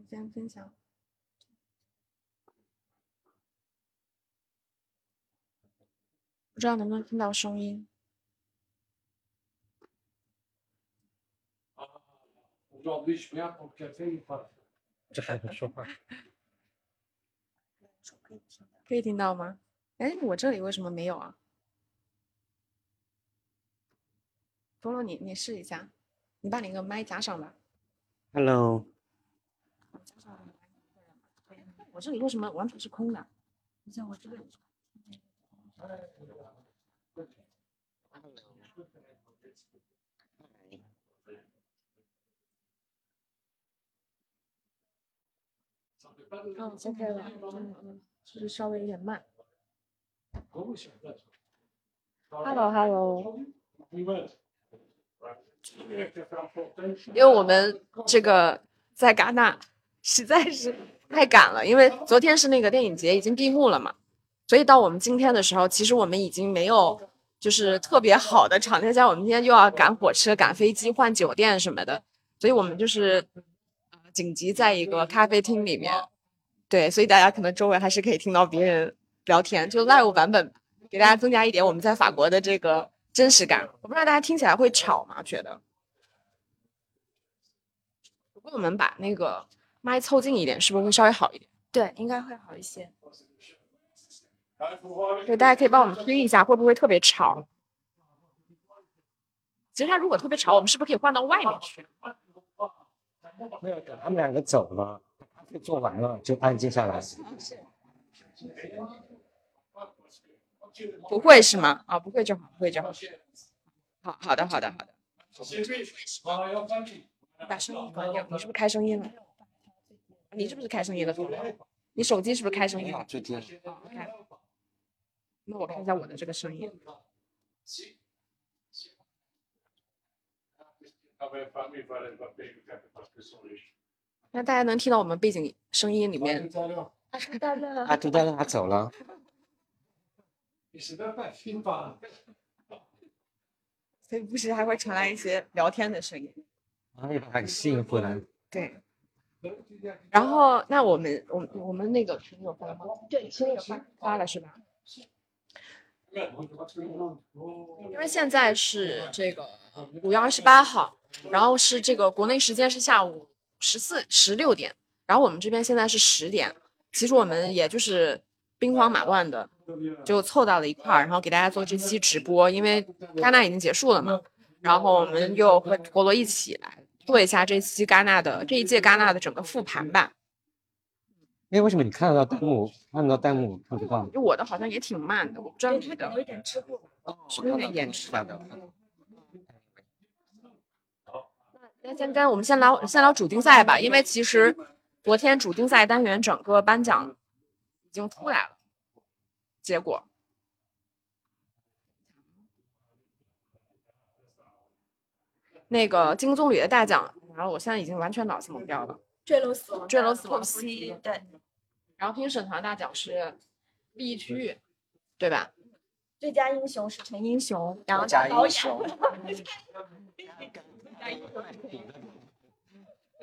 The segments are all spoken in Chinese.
你先分享。不知道能不能听到声音？这还能说话？可以听到吗？哎，我这里为什么没有啊？菠萝，你你试一下，你把那个麦加上吧。Hello，我这里为什么完全是空的？你像我这个。嗯，OK 了，嗯嗯，就是稍微有点慢。Hello，Hello。因为我们这个在戛纳实在是太赶了，因为昨天是那个电影节已经闭幕了嘛，所以到我们今天的时候，其实我们已经没有就是特别好的场地，加我们今天又要赶火车、赶飞机、换酒店什么的，所以我们就是紧急在一个咖啡厅里面，对，所以大家可能周围还是可以听到别人聊天，就 live 版本，给大家增加一点我们在法国的这个真实感。我不知道大家听起来会吵吗？觉得？如果我们把那个麦凑近一点，是不是会稍微好一点？对，应该会好一些。对，大家可以帮我们听一下，会不会特别吵？其实它如果特别吵，我们是不是可以换到外面去？没有，等他们两个走了，咖啡做完了就安静下来。不会是吗？啊，不会就好，不会就好。好好的，好的，好的。把声音关掉，你是不是开声音了？你是不是开声音了？你手机是不是开声音了？那我看一下我的这个声音。那大家能听到我们背景声音里面？啊，知道了。啊，知道了，他走了。所以不时还会传来一些聊天的声音。然后又把他给吸引回来。对。然后，那我们，我我们那个群有发吗？对，群有发发了是吧？因为现在是这个五月二十八号，然后是这个国内时间是下午十四十六点，然后我们这边现在是十点。其实我们也就是兵荒马乱的，就凑到了一块儿，然后给大家做这期直播，因为戛纳已经结束了嘛，然后我们又和陀螺一起来做一下这期戛纳的这一届戛纳的整个复盘吧。哎，为什么你看得到弹幕，看得到弹幕看不到？就我的好像也挺慢的，我不知道你的有一点滞后。是不是有点延迟？的。那先跟我们先聊先聊主竞赛吧，因为其实昨天主竞赛单元整个颁奖已经出来了，结果那个金棕榈的大奖，然后我现在已经完全脑子懵掉了。坠楼死亡，坠楼死亡对，然后评审团大奖是利益区域，对吧？最佳英雄是陈英雄，然后最佳导演英雄 最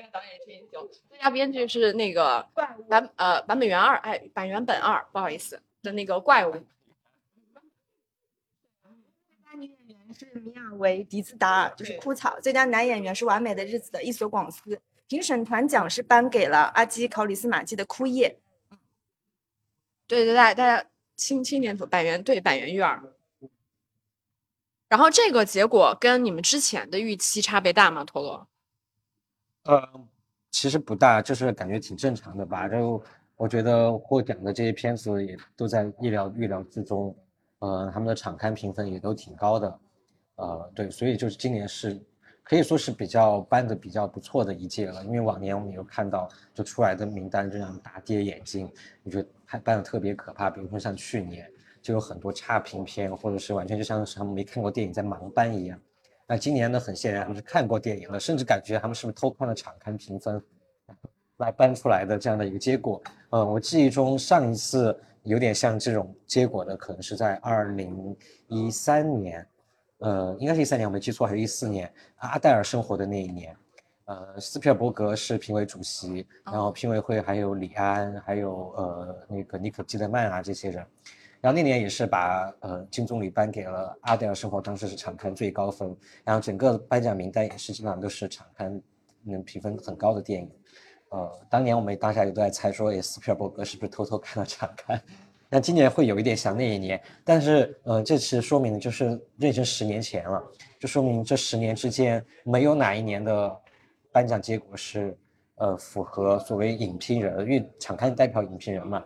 佳导演是英雄，最佳编剧是那个版呃版本原二，哎，版原本二，不好意思的那个怪物。最佳女演员是米尔维·迪兹达尔，就是枯草；最佳男演员是《完美的日子》的伊索广斯。评审团奖是颁给了阿基·考里斯马基的《枯叶》。对对，对大家青青年组百元对百元育儿。然后这个结果跟你们之前的预期差别大吗？陀螺？呃，其实不大，就是感觉挺正常的吧。就我觉得获奖的这些片子也都在意料预料之中，呃，他们的场刊评分也都挺高的，呃，对，所以就是今年是可以说是比较颁的比较不错的一届了。因为往年我们有看到就出来的名单这样大跌眼镜，我觉得还颁的特别可怕。比如说像去年就有很多差评片，或者是完全就像是他们没看过电影在盲颁一样。那今年呢，很显然他们是看过电影的，甚至感觉他们是不是偷看了场刊评分来颁出来的这样的一个结果。嗯，我记忆中上一次有点像这种结果的，可能是在二零一三年，呃，应该是一三年，我没记错，还是一四年阿黛尔生活的那一年。呃，斯皮尔伯格是评委主席，然后评委会还有李安，还有呃那个尼可基德曼啊这些人。然后那年也是把呃金棕榈颁给了《阿黛尔生活》，当时是场刊最高分。然后整个颁奖名单也是基本上都是场刊能评分很高的电影。呃，当年我们大家也都在猜说，哎，斯皮尔伯格是不是偷偷看了场刊？那今年会有一点像那一年，但是呃，这次说明就是认真十年前了，就说明这十年之间没有哪一年的颁奖结果是呃符合所谓影评人，因为场刊代表影评人嘛。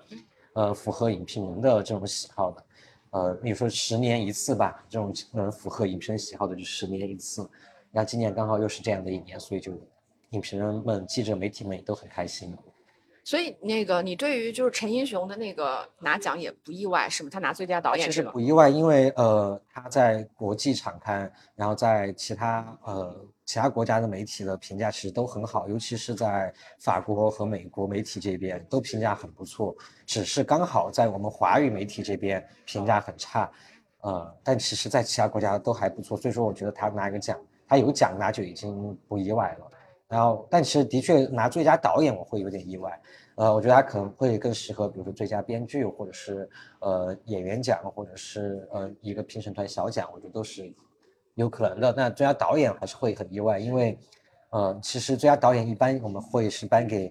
呃，符合影评人的这种喜好的，呃，比如说十年一次吧，这种能符合影评人喜好的就十年一次。那今年刚好又是这样的一年，所以就影评人们、记者、媒体们也都很开心。所以那个你对于就是陈英雄的那个拿奖也不意外是吗？他拿最佳导演是不意外，因为呃他在国际场刊，然后在其他呃。其他国家的媒体的评价其实都很好，尤其是在法国和美国媒体这边都评价很不错，只是刚好在我们华语媒体这边评价很差，呃，但其实在其他国家都还不错，所以说我觉得他拿一个奖，他有奖拿就已经不意外了。然后，但其实的确拿最佳导演我会有点意外，呃，我觉得他可能会更适合，比如说最佳编剧，或者是呃演员奖，或者是呃一个评审团小奖，我觉得都是。有可能的，那最佳导演还是会很意外，因为，呃，其实最佳导演一般我们会是颁给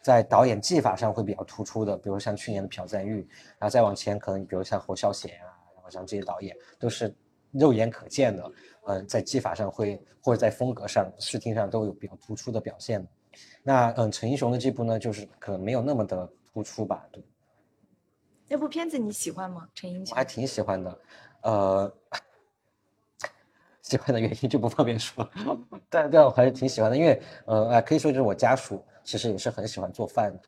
在导演技法上会比较突出的，比如像去年的朴赞玉，然后再往前可能比如像侯孝贤啊，然后像这些导演都是肉眼可见的，嗯，在技法上会或者在风格上、视听上都有比较突出的表现。那嗯，陈英雄的这部呢，就是可能没有那么的突出吧，对。那部片子你喜欢吗？陈英雄？我还挺喜欢的，呃。喜欢的原因就不方便说，但但我还是挺喜欢的，因为呃，可以说就是我家属其实也是很喜欢做饭的，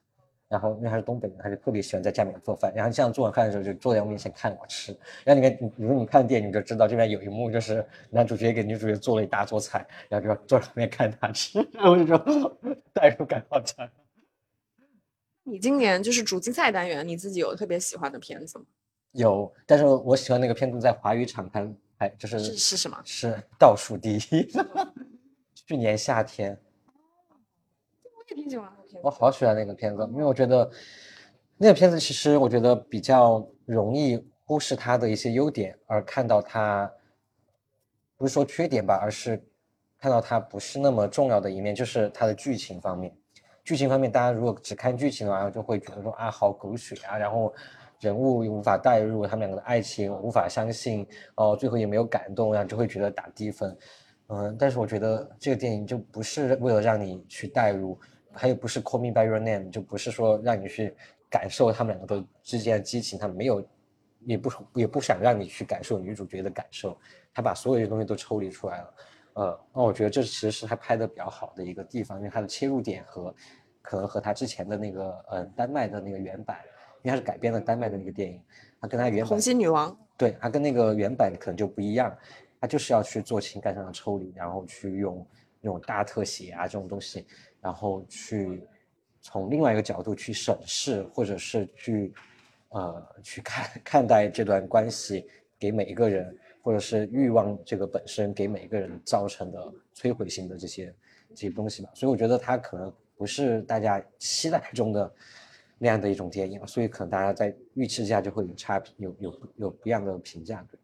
然后因为他是东北人，他就特别喜欢在家里面做饭，然后这样做完饭的时候就坐在我面前看我吃，然后你看，如果你看电影你就知道这边有一幕就是男主角给女主角做了一大桌菜，然后就坐在旁边看他吃，然后就说代入感好强。你今年就是主竞赛单元，你自己有特别喜欢的片子吗？有，但是我喜欢那个片子在华语场刊。哎，就是是什么？是倒数第一。去年夏天，我我好喜欢那个片子，因为我觉得那个片子其实我觉得比较容易忽视它的一些优点，而看到它不是说缺点吧，而是看到它不是那么重要的一面，就是它的剧情方面。剧情方面，大家如果只看剧情的话，就会觉得说啊，好狗血啊，然后。人物又无法代入，他们两个的爱情无法相信，哦，最后也没有感动，然后就会觉得打低分，嗯，但是我觉得这个电影就不是为了让你去代入，还有不是 Call Me by Your Name，就不是说让你去感受他们两个的之间的激情，他没有，也不也不想让你去感受女主角的感受，他把所有的东西都抽离出来了，呃，那我觉得这其实是他拍的比较好的一个地方，因为他的切入点和可能和他之前的那个呃丹麦的那个原版。因为他是改编了丹麦的那个电影，他跟他原版《红心女王》对他跟那个原版可能就不一样，他就是要去做情感上的抽离，然后去用那种大特写啊这种东西，然后去从另外一个角度去审视，或者是去呃去看看待这段关系给每一个人，或者是欲望这个本身给每一个人造成的摧毁性的这些这些东西吧。所以我觉得它可能不是大家期待中的。那样的一种电影，所以可能大家在预期之下就会有差评，有有有不一样的评价。对，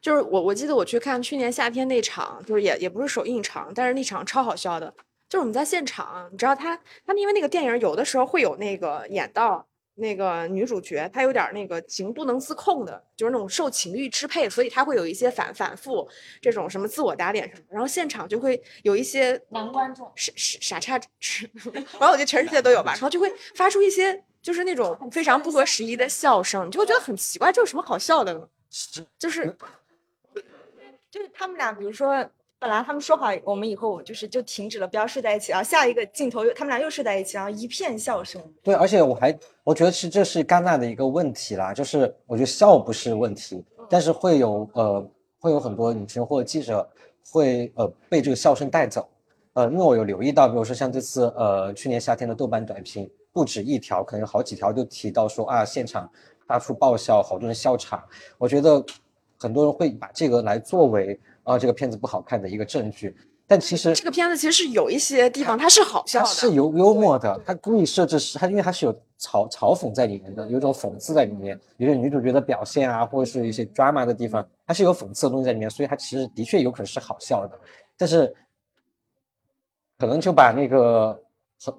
就是我我记得我去看去年夏天那场，就是也也不是首映场，但是那场超好笑的。就是我们在现场，你知道他他们因为那个电影有的时候会有那个演到。那个女主角她有点那个情不能自控的，就是那种受情欲支配，所以她会有一些反反复这种什么自我打脸什么，然后现场就会有一些男观众傻傻傻叉，反正我觉得全世界都有吧，然后就会发出一些就是那种非常不合时宜的笑声，你就会觉得很奇怪，这有什么好笑的呢？就是就是他们俩，比如说。本来他们说好，我们以后就是就停止了，不要睡在一起。然后下一个镜头又他们俩又睡在一起，然后一片笑声。对，而且我还我觉得是这是戛纳的一个问题啦，就是我觉得笑不是问题，但是会有呃会有很多女生或者记者会呃被这个笑声带走。呃，因为我有留意到，比如说像这次呃去年夏天的豆瓣短评，不止一条，可能有好几条就提到说啊现场发出爆笑，好多人笑场。我觉得很多人会把这个来作为。啊，这个片子不好看的一个证据，但其实这个片子其实是有一些地方它是好笑的，它是有幽默的，它故意设置是它，因为它是有嘲嘲讽在里面的，有一种讽刺在里面，有些女主角的表现啊，或者是一些 drama 的地方，它是有讽刺的东西在里面，所以它其实的确有可能是好笑的，但是可能就把那个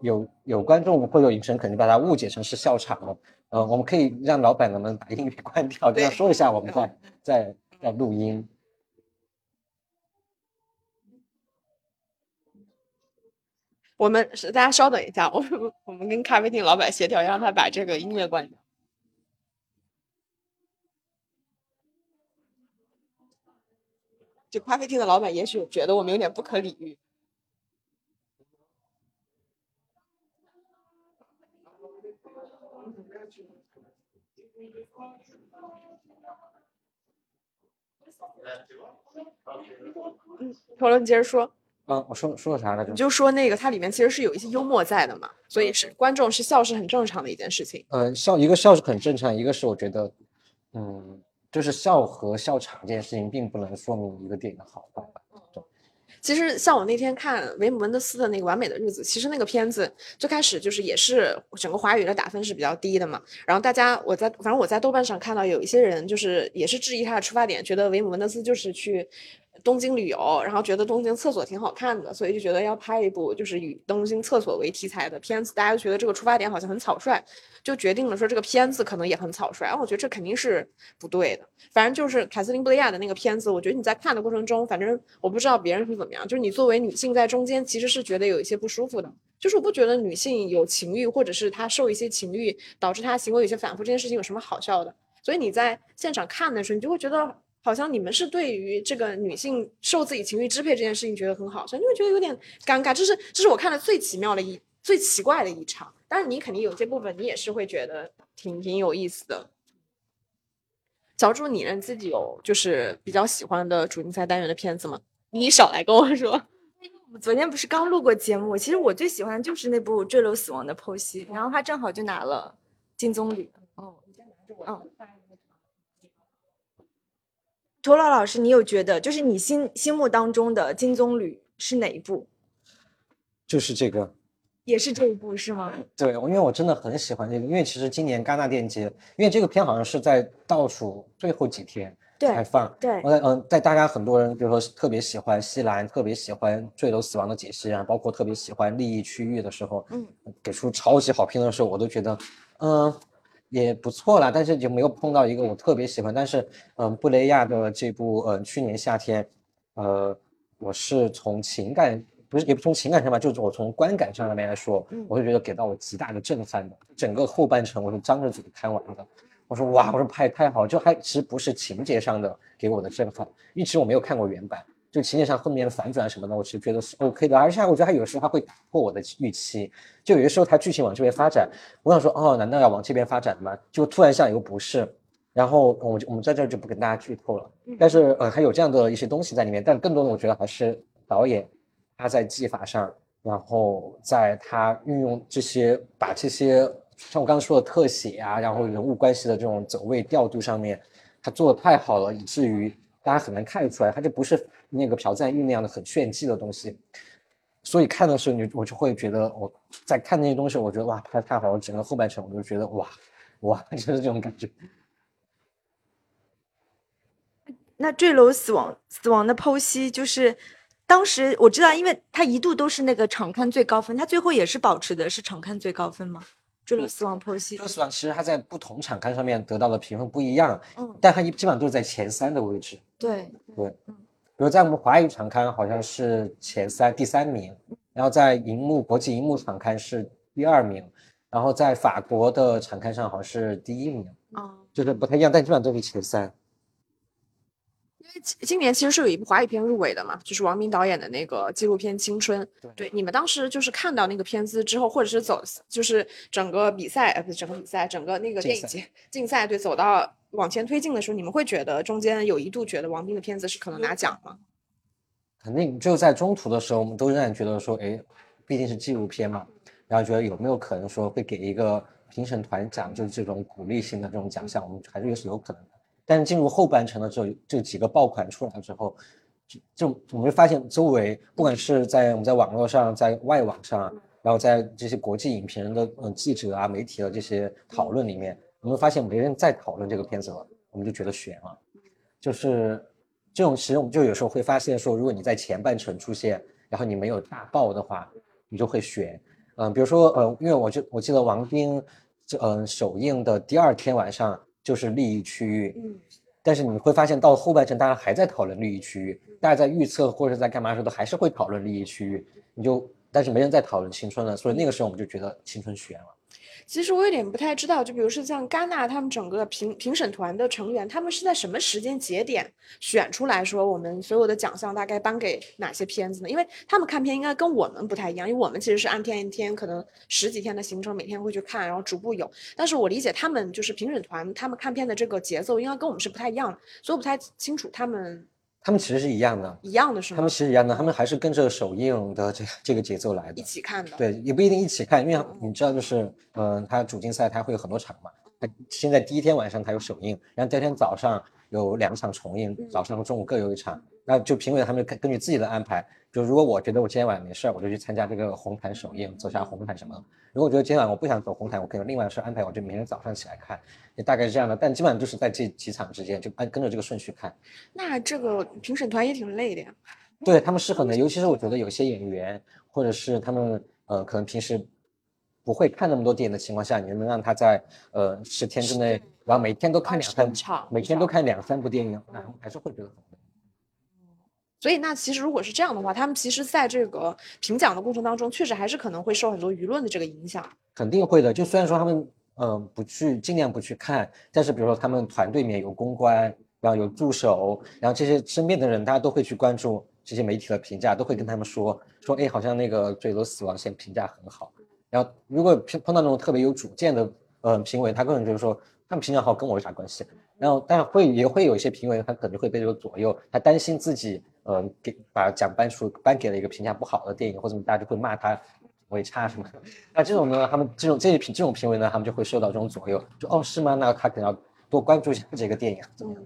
有有观众或者有影城肯定把它误解成是笑场了。呃，我们可以让老板能不能把音乐 关掉，这样说一下，我们再再再录音。我们是大家稍等一下，我我们跟咖啡厅老板协调，让他把这个音乐关掉。就咖啡厅的老板也许觉得我们有点不可理喻。嗯，讨论接着说。嗯，我说说了啥来着？你就说那个，它里面其实是有一些幽默在的嘛，所以是观众是笑是很正常的一件事情。嗯，笑一个笑是很正常，一个是我觉得，嗯，就是笑和笑场这件事情并不能说明一个电影的好坏吧。其实像我那天看维姆文德斯的那个《完美的日子》，其实那个片子最开始就是也是整个华语的打分是比较低的嘛。然后大家我在反正我在豆瓣上看到有一些人就是也是质疑他的出发点，觉得维姆文德斯就是去。东京旅游，然后觉得东京厕所挺好看的，所以就觉得要拍一部就是以东京厕所为题材的片子。大家都觉得这个出发点好像很草率，就决定了说这个片子可能也很草率。然后我觉得这肯定是不对的。反正就是凯瑟琳布雷亚的那个片子，我觉得你在看的过程中，反正我不知道别人是怎么样，就是你作为女性在中间其实是觉得有一些不舒服的。就是我不觉得女性有情欲，或者是她受一些情欲导致她行为有些反复这件事情有什么好笑的。所以你在现场看的时候，你就会觉得。好像你们是对于这个女性受自己情绪支配这件事情觉得很好，所以你会觉得有点尴尬。这是这是我看的最奇妙的一最奇怪的一场。但是你肯定有些部分你也是会觉得挺挺有意思的。小朱，你呢自己有就是比较喜欢的主竞赛单元的片子吗？你少来跟我说。我昨天不是刚录过节目？其实我最喜欢的就是那部《坠楼死亡的剖析》，然后他正好就拿了金棕榈。哦，你先拿着我。嗯。托老老师，你有觉得就是你心心目当中的金棕榈是哪一部？就是这个，也是这一部是吗？对，因为我真的很喜欢这个，因为其实今年戛纳电影节，因为这个片好像是在倒数最后几天才放。对，我在嗯，在大家很多人，比如说特别喜欢西兰，特别喜欢坠楼死亡的解析啊，包括特别喜欢利益区域的时候，嗯，给出超级好评的时候，我都觉得，嗯。也不错啦，但是就没有碰到一个我特别喜欢。但是，嗯，布雷亚的这部，嗯，去年夏天，呃，我是从情感不是也不从情感上吧，就是我从观感上面来说，我是觉得给到我极大的震撼的。整个后半程我是张着嘴看完的。我说哇，我说拍太好，就还其实不是情节上的给我的震撼，因为其实我没有看过原版。就情节上后面的反转什么的，我其实觉得是 OK 的，而且我觉得他有的时候他会打破我的预期，就有些时候他剧情往这边发展，我想说哦，难道要往这边发展吗？就突然像又不是，然后我就我们在这儿就不跟大家剧透了，但是呃还有这样的一些东西在里面，但更多的我觉得还是导演他在技法上，然后在他运用这些把这些像我刚刚说的特写啊，然后人物关系的这种走位调度上面，他做的太好了，以至于大家很难看得出来，它这不是。那个朴赞玉那样的很炫技的东西，所以看的时候你我就会觉得我在看那些东西，我觉得哇拍的太好了，整个后半程我就觉得哇 哇就是这种感觉。那坠楼死亡死亡的剖析就是当时我知道，因为他一度都是那个场刊最高分，他最后也是保持的是场刊最高分吗？坠落死亡剖析。坠落死亡其实他在不同场刊上面得到的评分不一样，嗯，但他一基本上都是在前三的位置。对对。比如在我们华语场刊好像是前三第三名，然后在荧幕国际荧幕场刊是第二名，然后在法国的场刊上好像是第一名，啊，就是不太一样，但基本上都是前三。因为今年其实是有一部华语片入围的嘛，就是王明导演的那个纪录片《青春》。对，你们当时就是看到那个片子之后，或者是走，就是整个比赛，呃，不是整个比赛，整个那个电影节竞赛，对，走到。往前推进的时候，你们会觉得中间有一度觉得王斌的片子是可能拿奖吗？肯定，就在中途的时候，我们都仍然觉得说，哎，毕竟是纪录片嘛，然后觉得有没有可能说会给一个评审团奖，就是这种鼓励性的这种奖项，我们还是有是有可能的。但是进入后半程的时候，这几个爆款出来之后，就就我们会发现周围，不管是在我们在网络上，在外网上，然后在这些国际影评人的嗯记者啊、媒体的这些讨论里面，我们会发现没人再讨论这个片子了，我们就觉得悬了。就是这种，其实我们就有时候会发现说，如果你在前半程出现，然后你没有大爆的话，你就会悬。嗯，比如说呃，因为我就我记得王兵这嗯首映的第二天晚上就是利益区域，嗯。但是你会发现，到后半程，大家还在讨论利益区域，大家在预测或者在干嘛的时候，都还是会讨论利益区域。你就，但是没人在讨论青春了，所以那个时候我们就觉得青春悬了。其实我有点不太知道，就比如说像戛纳他们整个评评审团的成员，他们是在什么时间节点选出来说我们所有的奖项大概颁给哪些片子呢？因为他们看片应该跟我们不太一样，因为我们其实是按天一天可能十几天的行程，每天会去看，然后逐步有。但是我理解他们就是评审团，他们看片的这个节奏应该跟我们是不太一样的，所以我不太清楚他们。他们其实是一样的，一样的是吗？他们其实一样的，他们还是跟着首映的这这个节奏来的，一起看的。对，也不一定一起看，因为你知道，就是，嗯，它主竞赛它会有很多场嘛。它现在第一天晚上它有首映，然后第二天早上有两场重映，早上和中午各有一场。那就评委他们根根据自己的安排。就如果我觉得我今天晚上没事儿，我就去参加这个红毯首映，走下红毯什么的。如果我觉得今天晚上我不想走红毯，我可以有另外的事安排，我就明天早上起来看，也大概是这样的。但基本上就是在这几场之间，就按跟着这个顺序看。那这个评审团也挺累的呀。对他们是很累，尤其是我觉得有些演员，或者是他们呃可能平时不会看那么多电影的情况下，你能让他在呃十天之内，然后每天都看两三场，每天都看两三部电影，那还是会觉得很累。所以，那其实如果是这样的话，他们其实在这个评奖的过程当中，确实还是可能会受很多舆论的这个影响。肯定会的。就虽然说他们嗯不去尽量不去看，但是比如说他们团队里面有公关，然后有助手，然后这些身边的人，大家都会去关注这些媒体的评价，都会跟他们说说，哎，好像那个《坠楼死亡线》评价很好。然后如果碰碰到那种特别有主见的嗯评委，他可能就是说，他们评价好跟我有啥关系？然后但会也会有一些评委，他可能会被这个左右，他担心自己。嗯，给把奖颁出颁给了一个评价不好的电影，或者大家就会骂他品味差什么。那这种呢，他们这种这些评这种评委呢，他们就会受到这种左右，就哦是吗？那他可能要多关注一下这个电影怎么样？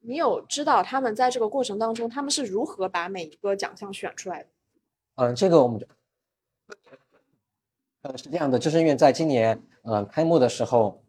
你有知道他们在这个过程当中，他们是如何把每一个奖项选出来的？嗯，这个我们就，呃是这样的，就是因为在今年嗯开幕的时候。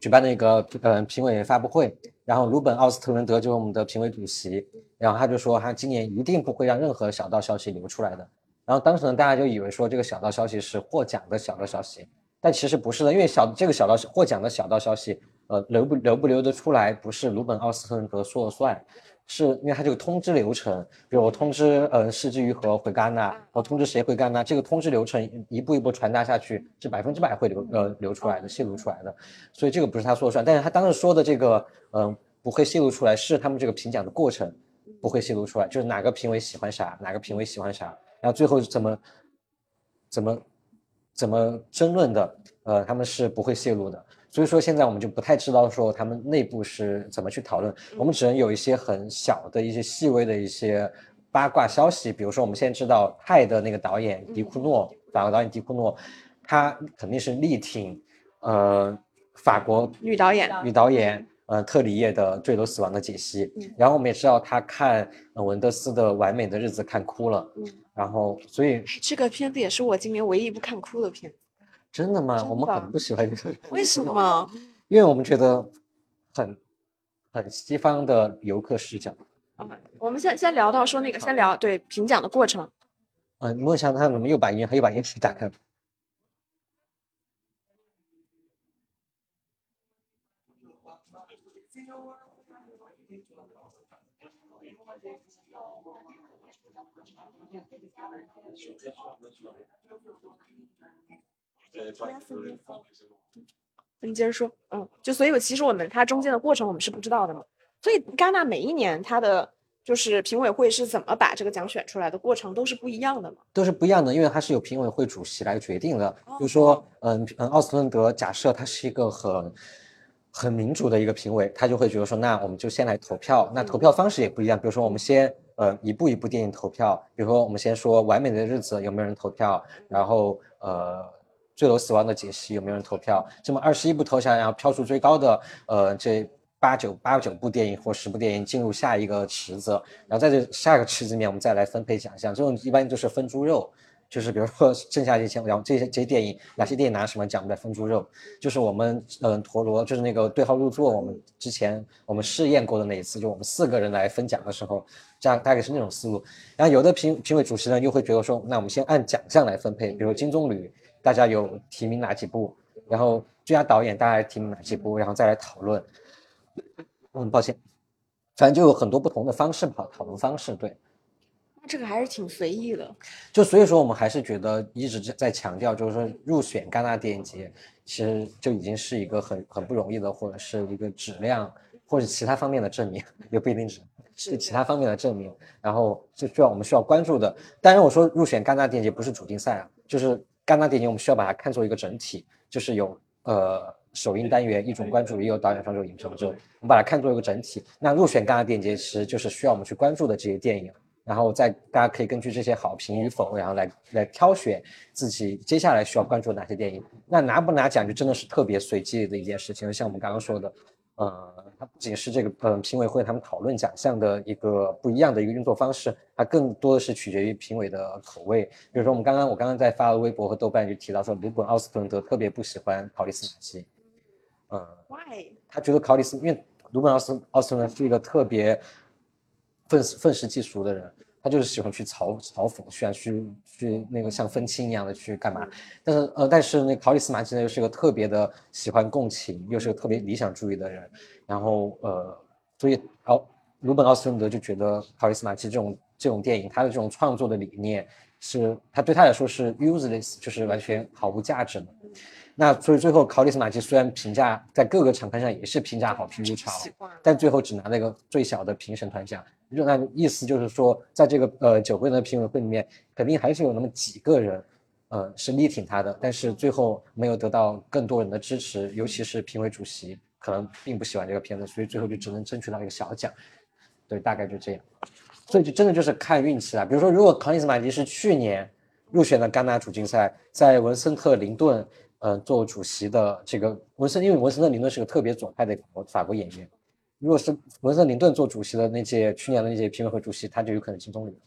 举办了一个呃评委发布会，然后鲁本奥斯特伦德就是我们的评委主席，然后他就说他今年一定不会让任何小道消息流出来的。然后当时呢，大家就以为说这个小道消息是获奖的小道消息，但其实不是的，因为小这个小道获奖的小道消息，呃流不流不流得出来，不是鲁本奥斯特伦德说了算。是因为它这个通知流程，比如我通知，呃，世之于和回戛纳，我通知谁回戛纳，这个通知流程一步一步传达下去，是百分之百会流，呃，流出来的，泄露出来的，所以这个不是他说了算，但是他当时说的这个，嗯，不会泄露出来，是他们这个评奖的过程不会泄露出来，就是哪个评委喜欢啥，哪个评委喜欢啥，然后最后怎么，怎么，怎么争论的，呃，他们是不会泄露的。所以说现在我们就不太知道说他们内部是怎么去讨论，我们只能有一些很小的一些细微的一些八卦消息，比如说我们现在知道泰的那个导演迪库诺，法国导演迪库诺，他肯定是力挺，呃，法国女导演。女导演呃特里叶的坠楼死亡的解析，然后我们也知道他看呃文德斯的完美的日子看哭了，然后所以这个片子也是我今年唯一一部看哭的片子。真的吗？我们很不喜欢这个。为什么？因为我们觉得很很西方的游客视角。啊，我们先先聊到说那个，先聊对评奖的过程。嗯，莫想他怎么又把烟又把烟气打开了？你接着说，嗯，就所以，其实我们它中间的过程我们是不知道的嘛。所以戛纳每一年它的就是评委会是怎么把这个奖选出来的过程都是不一样的嘛，都是不一样的，因为它是由评委会主席来决定的。比如说，嗯嗯，奥斯伦德假设他是一个很很民主的一个评委，他就会觉得说，那我们就先来投票，那投票方式也不一样。比如说，我们先呃一部一部电影投票，比如说我们先说《完美的日子》有没有人投票，然后呃。坠楼死亡的解析有没有人投票？这么二十一部投下来，然后票数最高的，呃，这八九八九部电影或十部电影进入下一个池子，然后在这下一个池子里面我们再来分配奖项，这种一般就是分猪肉。就是比如说剩下这些，然后这些这些电影哪些电影拿什么奖，我们再分猪肉。就是我们嗯陀螺，就是那个对号入座，我们之前我们试验过的那一次，就我们四个人来分奖的时候，这样大概是那种思路。然后有的评评委主席呢又会觉得说，那我们先按奖项来分配，比如金棕榈，大家有提名哪几部，然后最佳导演大家提名哪几部，然后再来讨论。嗯，抱歉，反正就有很多不同的方式吧，讨论方式对。这个还是挺随意的，就所以说我们还是觉得一直在强调，就是说入选戛纳电影节，其实就已经是一个很很不容易的，或者是一个质量或者其他方面的证明，也不一定是是其他方面的证明。然后就需要我们需要关注的。当然我说入选戛纳电影节不是主竞赛啊，就是戛纳电影节我们需要把它看作一个整体，就是有呃首映单元、一种关注，也有导演、创作、影评者，我们把它看作一个整体。那入选戛纳电影节其实就是需要我们去关注的这些电影。然后再大家可以根据这些好评与否，然后来来挑选自己接下来需要关注哪些电影。那拿不拿奖就真的是特别随机的一件事情。像我们刚刚说的，呃，它不仅是这个呃评委会他们讨论奖项的一个不一样的一个运作方式，它更多的是取决于评委的口味。比如说我们刚刚我刚刚在发微博和豆瓣就提到说，鲁本奥斯特伦德特别不喜欢考里斯马基，嗯，Why？他觉得考里斯因为鲁本奥斯奥斯特伦是一个特别。愤愤世嫉俗的人，他就是喜欢去嘲嘲讽，喜欢去去那个像愤青一样的去干嘛？但是呃，但是那考里斯马基呢，又是个特别的喜欢共情，又是个特别理想主义的人。然后呃，所以奥鲁本奥斯伦德就觉得考里斯马基这种这种电影，他的这种创作的理念是他对他来说是 useless，就是完全毫无价值的。那所以最后考里斯马基虽然评价在各个场刊上也是评价好评如潮，但最后只拿了一个最小的评审团奖。那意思就是说，在这个呃九个人的评委会里面，肯定还是有那么几个人，呃是力挺他的，但是最后没有得到更多人的支持，尤其是评委主席可能并不喜欢这个片子，所以最后就只能争取到一个小奖。对，大概就这样。所以就真的就是看运气了。比如说，如果考里斯马基是去年入选了戛纳主竞赛，在文森特林顿。嗯，做主席的这个文森，因为文森特林顿是个特别左派的法国演员。如果是文森林顿做主席的那届去年的那届评委会主席，他就有可能进总理。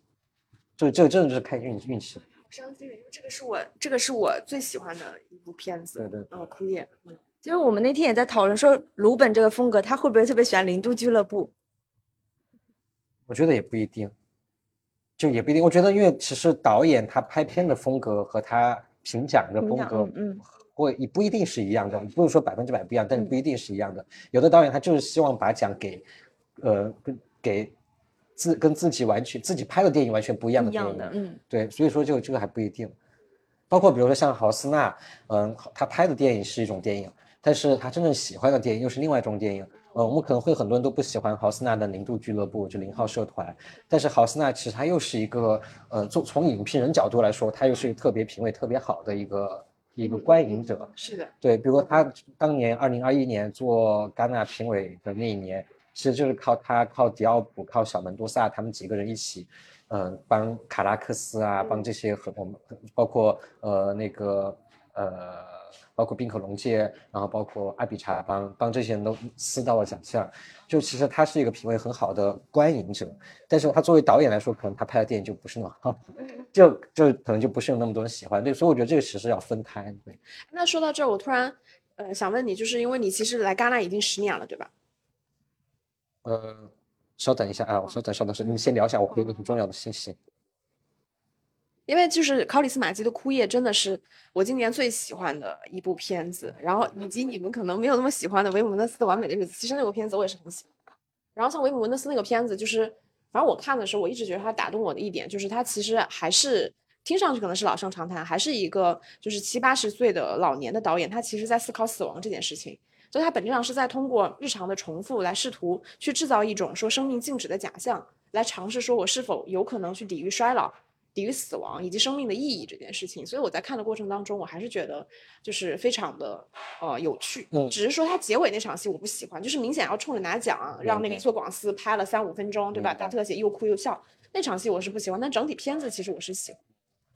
就这个真的就是看运运气。伤心，因为这个是我这个是我最喜欢的一部片子。对对。哦，哭叶。嗯。其实我们那天也在讨论说，鲁本这个风格，他会不会特别喜欢《零度俱乐部》？我觉得也不一定，就也不一定。我觉得，因为其实导演他拍片的风格和他评奖的风格，嗯。会也不一定是一样的，不是说百分之百不一样，但是不一定是一样的。有的导演他就是希望把奖给，呃，跟给自跟自己完全自己拍的电影完全不一样的电影，嗯，对，所以说就这个还不一定。包括比如说像豪斯纳，嗯，他拍的电影是一种电影，但是他真正喜欢的电影又是另外一种电影。呃，我们可能会很多人都不喜欢豪斯纳的零度俱乐部，就零号社团，但是豪斯纳其实他又是一个，呃，从从影评人角度来说，他又是一个特别品味特别好的一个。一个观影者是的，对，比如他当年二零二一年做戛纳评委的那一年，其实就是靠他、靠迪奥普、靠小门多萨他们几个人一起，嗯，帮卡拉克斯啊，帮这些和我们，包括呃那个呃。包括冰可龙界，然后包括阿比查帮帮这些人都撕到了奖项，就其实他是一个品味很好的观影者，但是他作为导演来说，可能他拍的电影就不是那么好，就就可能就不是有那么多人喜欢，对，所以我觉得这个其实要分开。对，那说到这儿，我突然呃想问你，就是因为你其实来戛纳已经十年了，对吧？呃，稍等一下啊，我稍等稍等，你们先聊一下，我有个很重要的信息。因为就是考里斯马基的《枯叶》真的是我今年最喜欢的一部片子，然后以及你们可能没有那么喜欢的维姆文德斯的《完美的日子》，其实那部片子我也是很喜欢。然后像维姆文德斯那个片子，就是反正我看的时候，我一直觉得他打动我的一点，就是他其实还是听上去可能是老生常谈，还是一个就是七八十岁的老年的导演，他其实在思考死亡这件事情，所以他本质上是在通过日常的重复来试图去制造一种说生命静止的假象，来尝试说我是否有可能去抵御衰老。抵御死亡以及生命的意义这件事情，所以我在看的过程当中，我还是觉得就是非常的呃有趣。嗯，只是说他结尾那场戏我不喜欢，就是明显要冲着拿奖，让那个做广司拍了三五分钟，对吧？大特写又哭又笑，那场戏我是不喜欢。但整体片子其实我是喜欢。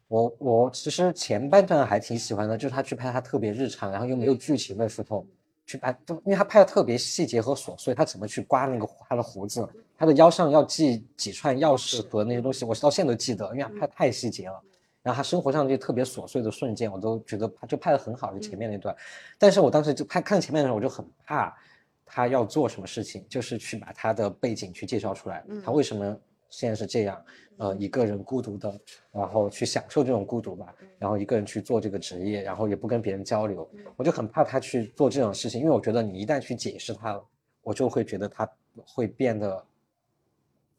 我我其实前半段还挺喜欢的，就是他去拍他特别日常，然后又没有剧情的时候。去拍，都因为他拍的特别细节和琐碎，他怎么去刮那个他的胡子，他的腰上要系几串钥匙和那些东西，我到现在都记得，因为他拍太细节了。然后他生活上就特别琐碎的瞬间，我都觉得就拍的很好，就前面那段。但是我当时就拍看前面的时候，我就很怕他要做什么事情，就是去把他的背景去介绍出来，他为什么现在是这样，呃，一个人孤独的，然后去享受这种孤独吧，然后一个人去做这个职业，然后也不跟别人交流，我就很怕他去做这种事情，因为我觉得你一旦去解释他，我就会觉得他会变得，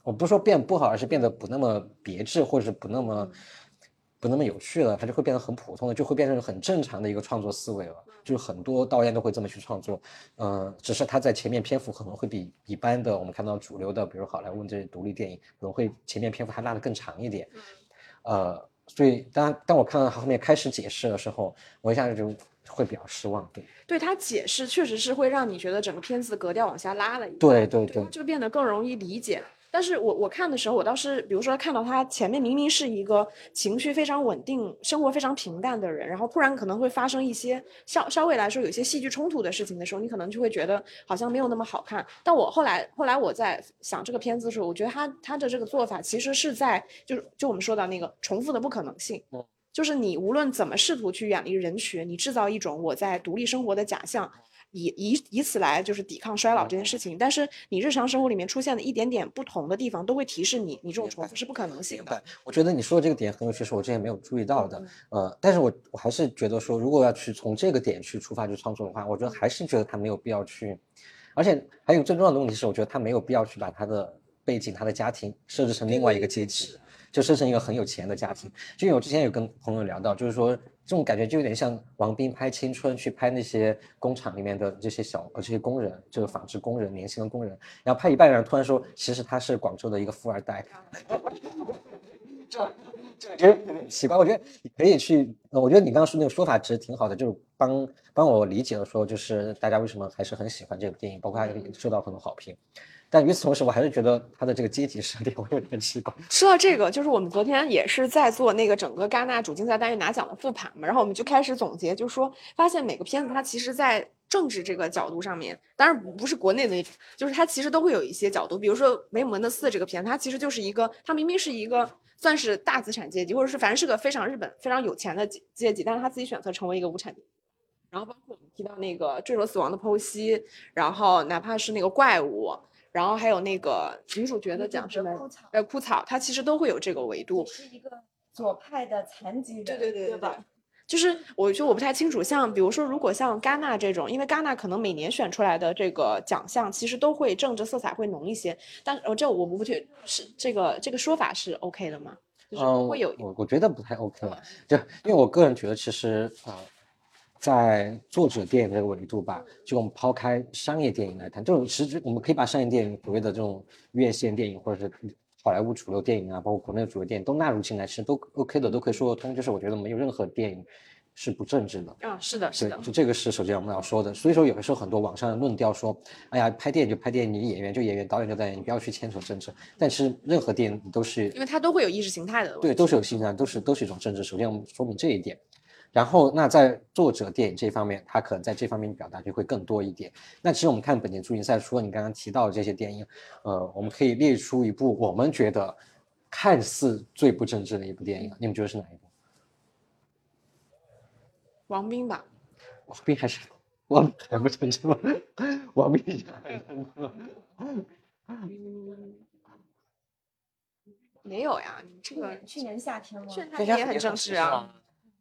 我不是说变不好，而是变得不那么别致，或者是不那么。不那么有趣了，他就会变得很普通的，就会变成很正常的一个创作思维了。就是很多导演都会这么去创作，嗯，只是他在前面篇幅可能会比一般的我们看到主流的，比如好莱坞这些独立电影，可能会前面篇幅还拉得更长一点。呃，所以当当我看到他后面开始解释的时候，我一下子就会比较失望。对，对他解释确实是会让你觉得整个片子格调往下拉了一点，对对对，就变得更容易理解。但是我我看的时候，我倒是比如说看到他前面明明是一个情绪非常稳定、生活非常平淡的人，然后突然可能会发生一些稍稍微来说有一些戏剧冲突的事情的时候，你可能就会觉得好像没有那么好看。但我后来后来我在想这个片子的时候，我觉得他他的这个做法其实是在就是就我们说到那个重复的不可能性，就是你无论怎么试图去远离人群，你制造一种我在独立生活的假象。以以以此来就是抵抗衰老这件事情，但是你日常生活里面出现的一点点不同的地方，都会提示你，你这种重复是不可能性的。我觉得你说的这个点很有趣，是我之前没有注意到的。呃，但是我我还是觉得说，如果要去从这个点去出发去创作的话，我觉得还是觉得他没有必要去，而且还有最重要的问题是，我觉得他没有必要去把他的背景、他的家庭设置成另外一个阶级，就设成一个很有钱的家庭。就因为我之前有跟朋友聊到，就是说。这种感觉就有点像王斌拍青春，去拍那些工厂里面的这些小呃这些工人，就是纺织工人，年轻的工人，然后拍一半，人突然说，其实他是广州的一个富二代，这这觉得有点奇怪。我觉得你可以去，我觉得你刚刚说那个说法其实挺好的，就是帮帮我理解了说，就是大家为什么还是很喜欢这部电影，包括它也受到很多好评。但与此同时，我还是觉得他的这个阶级设定我有点奇怪。说到这个，就是我们昨天也是在做那个整个戛纳主竞赛单元拿奖的复盘嘛，然后我们就开始总结，就是说发现每个片子它其实，在政治这个角度上面，当然不是国内的，就是它其实都会有一些角度。比如说《梅姆恩的四》这个片子，它其实就是一个，它明明是一个算是大资产阶级，或者是反正是个非常日本非常有钱的阶级，但是他自己选择成为一个无产阶级。然后包括我们提到那个《坠落死亡的剖析》，然后哪怕是那个怪物。然后还有那个女主角的讲什么？呃，枯草，它其实都会有这个维度。是一个左派的残疾人，对对对对吧？就是我觉得我不太清楚，像比如说，如果像戛纳这种，因为戛纳可能每年选出来的这个奖项，其实都会政治色彩会浓一些。但呃，这我不确是这个这个说法是 OK 的吗？就是，会有我我觉得不太 OK 了，就因为我个人觉得其实啊。在作者电影这个维度吧，就我们抛开商业电影来谈，这种实质我们可以把商业电影所谓的这种院线电影或者是好莱坞主流电影啊，包括国内的主流电影都纳入进来，其实都 OK 的，都可以说得通。就是我觉得没有任何电影是不政治的啊，是的，是的，就这个是首先我们要说的。所以说有的时候很多网上的论调说，哎呀，拍电影就拍电影，你演员就演员，导演就导演，你不要去牵扯政治。但是任何电影都是，因为它都会有意识形态的，对，都是有意识形态，都是都是一种政治。首先我们说明这一点。然后，那在作者电影这方面，他可能在这方面表达就会更多一点。那其实我们看本届主竞赛，除了你刚刚提到的这些电影，呃，我们可以列出一部我们觉得看似最不政治的一部电影，你们觉得是哪一部？王斌吧。王斌还是王还不政治吗？王斌还没有呀，这个去年夏天吗？去年也很正式啊。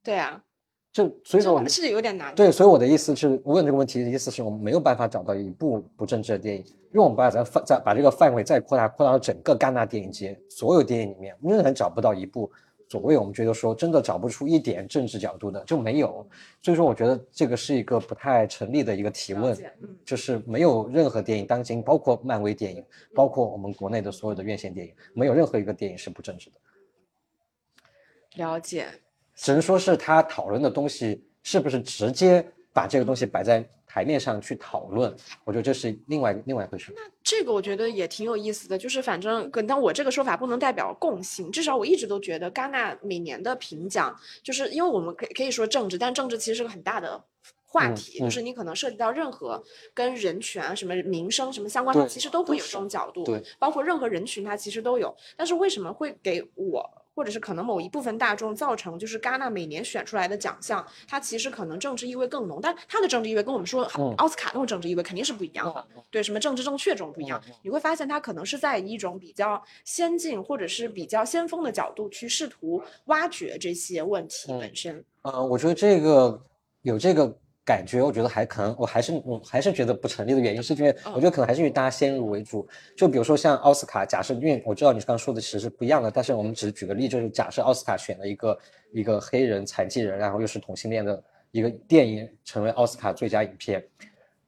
对啊，就所以说我是有点难。对，所以我的意思是，问这个问题的意思是我们没有办法找到一部不政治的电影，因为我们把咱范再把这个范围再扩大，扩大到整个戛纳电影节所有电影里面，仍然找不到一部所谓我们觉得说真的找不出一点政治角度的就没有。所以说，我觉得这个是一个不太成立的一个提问，就是没有任何电影，当今包括漫威电影，包括我们国内的所有的院线电影，没有任何一个电影是不政治的。了解。只能说是他讨论的东西是不是直接把这个东西摆在台面上去讨论，我觉得这是另外另外一回事。那这个我觉得也挺有意思的，就是反正，但我这个说法不能代表共性，至少我一直都觉得戛纳每年的评奖，就是因为我们可可以说政治，但政治其实是个很大的。嗯话题，就嗯是你可能涉及到任何跟人权、什么民生什么相关，它其实都会有这种角度，对，包括任何人群它其实都有。但是为什么会给我或者是可能某一部分大众造成，就是戛纳每年选出来的奖项，它其实可能政治意味更浓，但它的政治意味跟我们说嗯奥斯卡那种政治意味肯定是不一样的。对，什么政治正确这种不一样，你会发现它可能是在一种比较先进或者是比较先锋的角度去试图挖掘这些问题嗯本身。呃，我觉得这个有这个感觉，我觉得还可能，我还是我还是觉得不成立的原因，是因为我觉得可能还是因为大家先入为主。就比如说像奥斯卡，假设因为我知道你刚刚说的其实是不一样的，但是我们只是举个例，就是假设奥斯卡选了一个一个黑人残疾人，然后又是同性恋的一个电影成为奥斯卡最佳影片，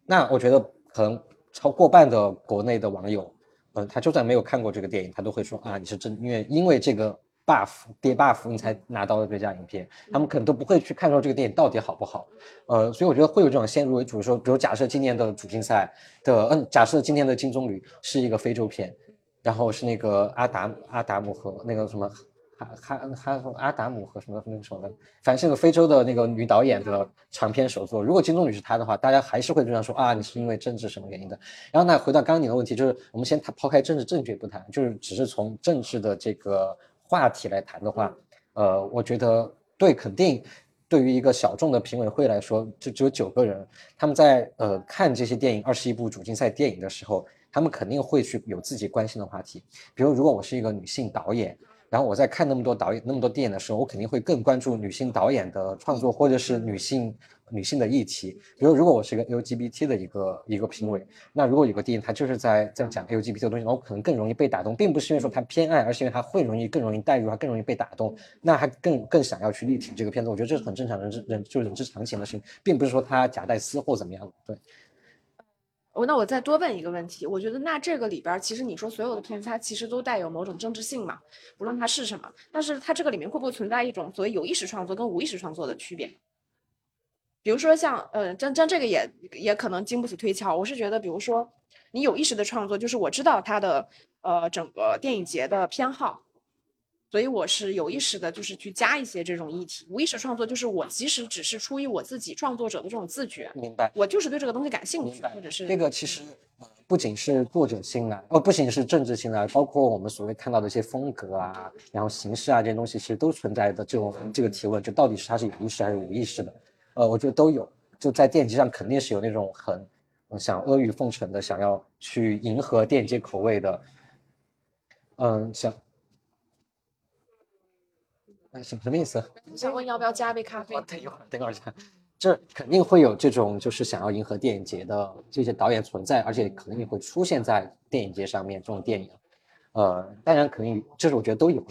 那我觉得可能超过半的国内的网友，嗯、他就算没有看过这个电影，他都会说啊，你是真因为因为这个 buff 跌 buff 你才拿到了最佳影片，他们可能都不会去看说这个电影到底好不好，呃，所以我觉得会有这种先入为主，说比如假设今年的主竞赛的，嗯，假设今天的金棕榈是一个非洲片，然后是那个阿达阿达姆和那个什么。哈哈哈阿达姆和什么那个什么的，反正是个非洲的那个女导演的长篇首作。如果金棕榈是她的话，大家还是会这样说啊，你是因为政治什么原因的。然后呢，回到刚刚你的问题，就是我们先抛开政治正确不谈，就是只是从政治的这个话题来谈的话，呃，我觉得对，肯定对于一个小众的评委会来说，就只有九个人，他们在呃看这些电影二十一部主竞赛电影的时候，他们肯定会去有自己关心的话题。比如，如果我是一个女性导演。然后我在看那么多导演、那么多电影的时候，我肯定会更关注女性导演的创作，或者是女性女性的议题。比如，如果我是一个 LGBT 的一个一个评委，那如果有个电影它就是在在讲 LGBT 的东西，那我可能更容易被打动，并不是因为说它偏爱，而是因为它会容易更容易带入，它更容易被打动，那他更更想要去力挺这个片子。我觉得这是很正常人之人就是人之常情的事情，并不是说他夹带私货怎么样的。对。我那我再多问一个问题，我觉得那这个里边，其实你说所有的片子，它其实都带有某种政治性嘛，不论它是什么，但是它这个里面会不会存在一种所谓有意识创作跟无意识创作的区别？比如说像呃，但但这个也也可能经不起推敲。我是觉得，比如说你有意识的创作，就是我知道他的呃整个电影节的偏好，所以我是有意识的，就是去加一些这种议题。无意识创作就是我即使只是出于我自己创作者的这种自觉，明白。我就是对这个东西感兴趣，或者是这个其实呃不仅是作者性来，哦，不仅是政治性来，包括我们所谓看到的一些风格啊，然后形式啊这些东西，其实都存在的这种这个提问，就到底是它是有意识还是无意识的？呃，我觉得都有。就在电影节上肯定是有那种很呃想阿谀奉承的，想要去迎合电影节口味的，嗯，想。哎，什什么意思？想问要不要加杯咖啡？等一会儿，等一会儿加。这肯定会有这种就是想要迎合电影节的这些导演存在，而且肯定会出现在电影节上面这种电影。呃，当然肯定，这是我觉得都有。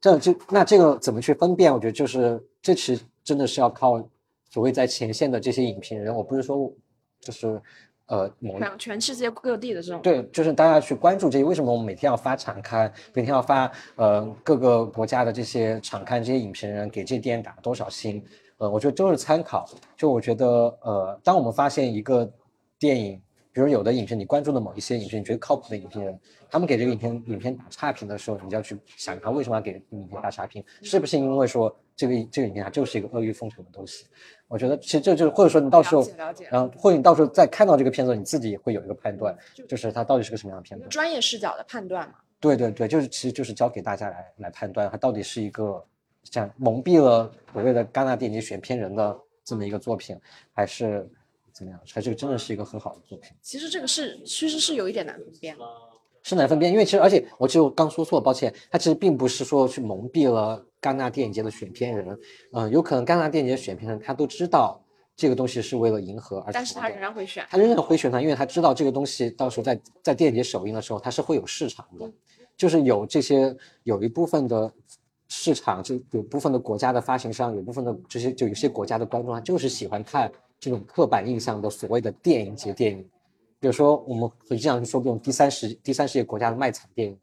这就那这个怎么去分辨？我觉得就是这其实真的是要靠所谓在前线的这些影评人。我不是说就是呃某全全世界各地的这种对，就是大家去关注这些，为什么我们每天要发场刊，每天要发呃各个国家的这些场刊，这些影评人给这些电影打多少星？呃，我觉得都是参考。就我觉得呃，当我们发现一个电影，比如有的影片你关注的某一些影片，你觉得靠谱的影评人，他们给这个影片影片打差评的时候，你就要去想他为什么要给影片打差评，是不是因为说这个这个影片它就是一个阿谀奉承的东西？我觉得其实这就是或者说你到时候了解然后或者你到时候再看到这个片子，你自己也会有一个判断，就是它到底是个什么样的片子。专业视角的判断嘛。对对对，就是其实就是交给大家来来判断，它到底是一个像蒙蔽了所谓的戛纳电影节选片人的这么一个作品，还是怎么样？还是真的是一个很好的作品？其实这个是其实是有一点难分辨。是难分辨，因为其实而且我就刚说错了，抱歉，它其实并不是说去蒙蔽了戛纳电影节的选片人，嗯、有可能戛纳电影节选片人他都知道这个东西是为了迎合而但是他仍然会选。他仍然会选它，因为他知道这个东西到时候在在电影节首映的时候，它是会有市场的，就是有这些有一部分的市场，就有部分的国家的发行商，有部分的这些就有些国家的观众，他就是喜欢看这种刻板印象的所谓的电影节电影。比如说，我们会经常说这种第三世第三世界国家的卖惨电影，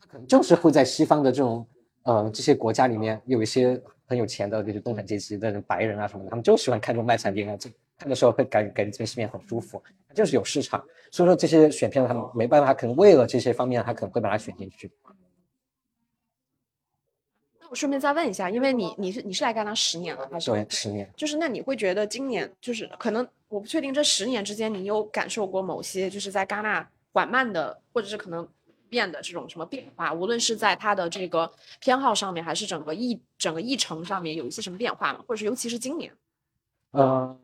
它可能就是会在西方的这种呃这些国家里面有一些很有钱的就是中产阶级的白人啊什么的，他们就喜欢看这种卖惨片啊，这看的时候会感感觉这边心里面很舒服，就是有市场。所以说这些选片他们没办法，他可能为了这些方面，他可能会把它选进去。那我顺便再问一下，因为你你是你是来戛纳十年了还是？对，十年。就是那你会觉得今年就是可能我不确定这十年之间你有感受过某些就是在戛纳缓慢的或者是可能变的这种什么变化，无论是在他的这个偏好上面，还是整个议整个议程上面有一些什么变化吗？或者是尤其是今年？嗯，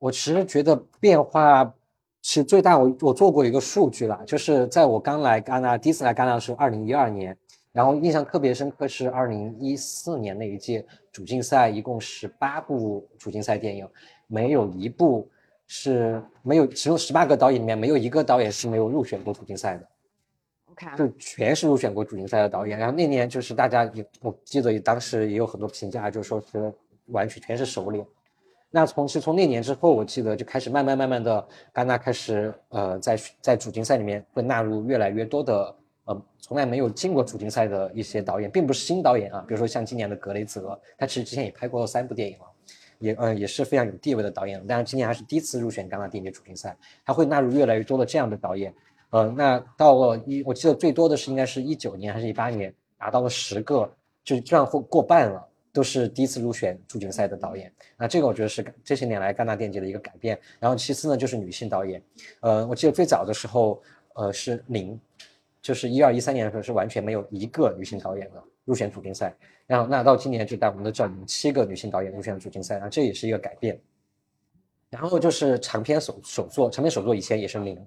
我其实觉得变化其实最大，我我做过一个数据啦，就是在我刚来戛纳第一次来戛纳的时候，二零一二年。然后印象特别深刻是二零一四年那一届主竞赛，一共十八部主竞赛电影，没有一部是没有，只有十八个导演里面没有一个导演是没有入选过主竞赛的。就全是入选过主竞赛的导演。然后那年就是大家也，我记得当时也有很多评价，就说是完全全是熟脸。那从其实从那年之后，我记得就开始慢慢慢慢的，戛纳开始呃在在主竞赛里面会纳入越来越多的。呃，从来没有进过主竞赛的一些导演，并不是新导演啊。比如说像今年的格雷泽，他其实之前也拍过三部电影了，也呃也是非常有地位的导演。但是今年还是第一次入选戛纳电影节主竞赛，他会纳入越来越多的这样的导演。呃，那到了一，我记得最多的是应该是一九年还是一八年，拿到了十个，就这样会过半了，都是第一次入选主竞赛的导演。那这个我觉得是这些年来戛纳电影节的一个改变。然后其次呢，就是女性导演。呃，我记得最早的时候，呃是零。就是一二一三年的时候是完全没有一个女性导演的入选主竞赛，然后那到今年就在我们的这里七个女性导演入选了主竞赛，然后这也是一个改变。然后就是长篇首首作，长篇首作以前也是零，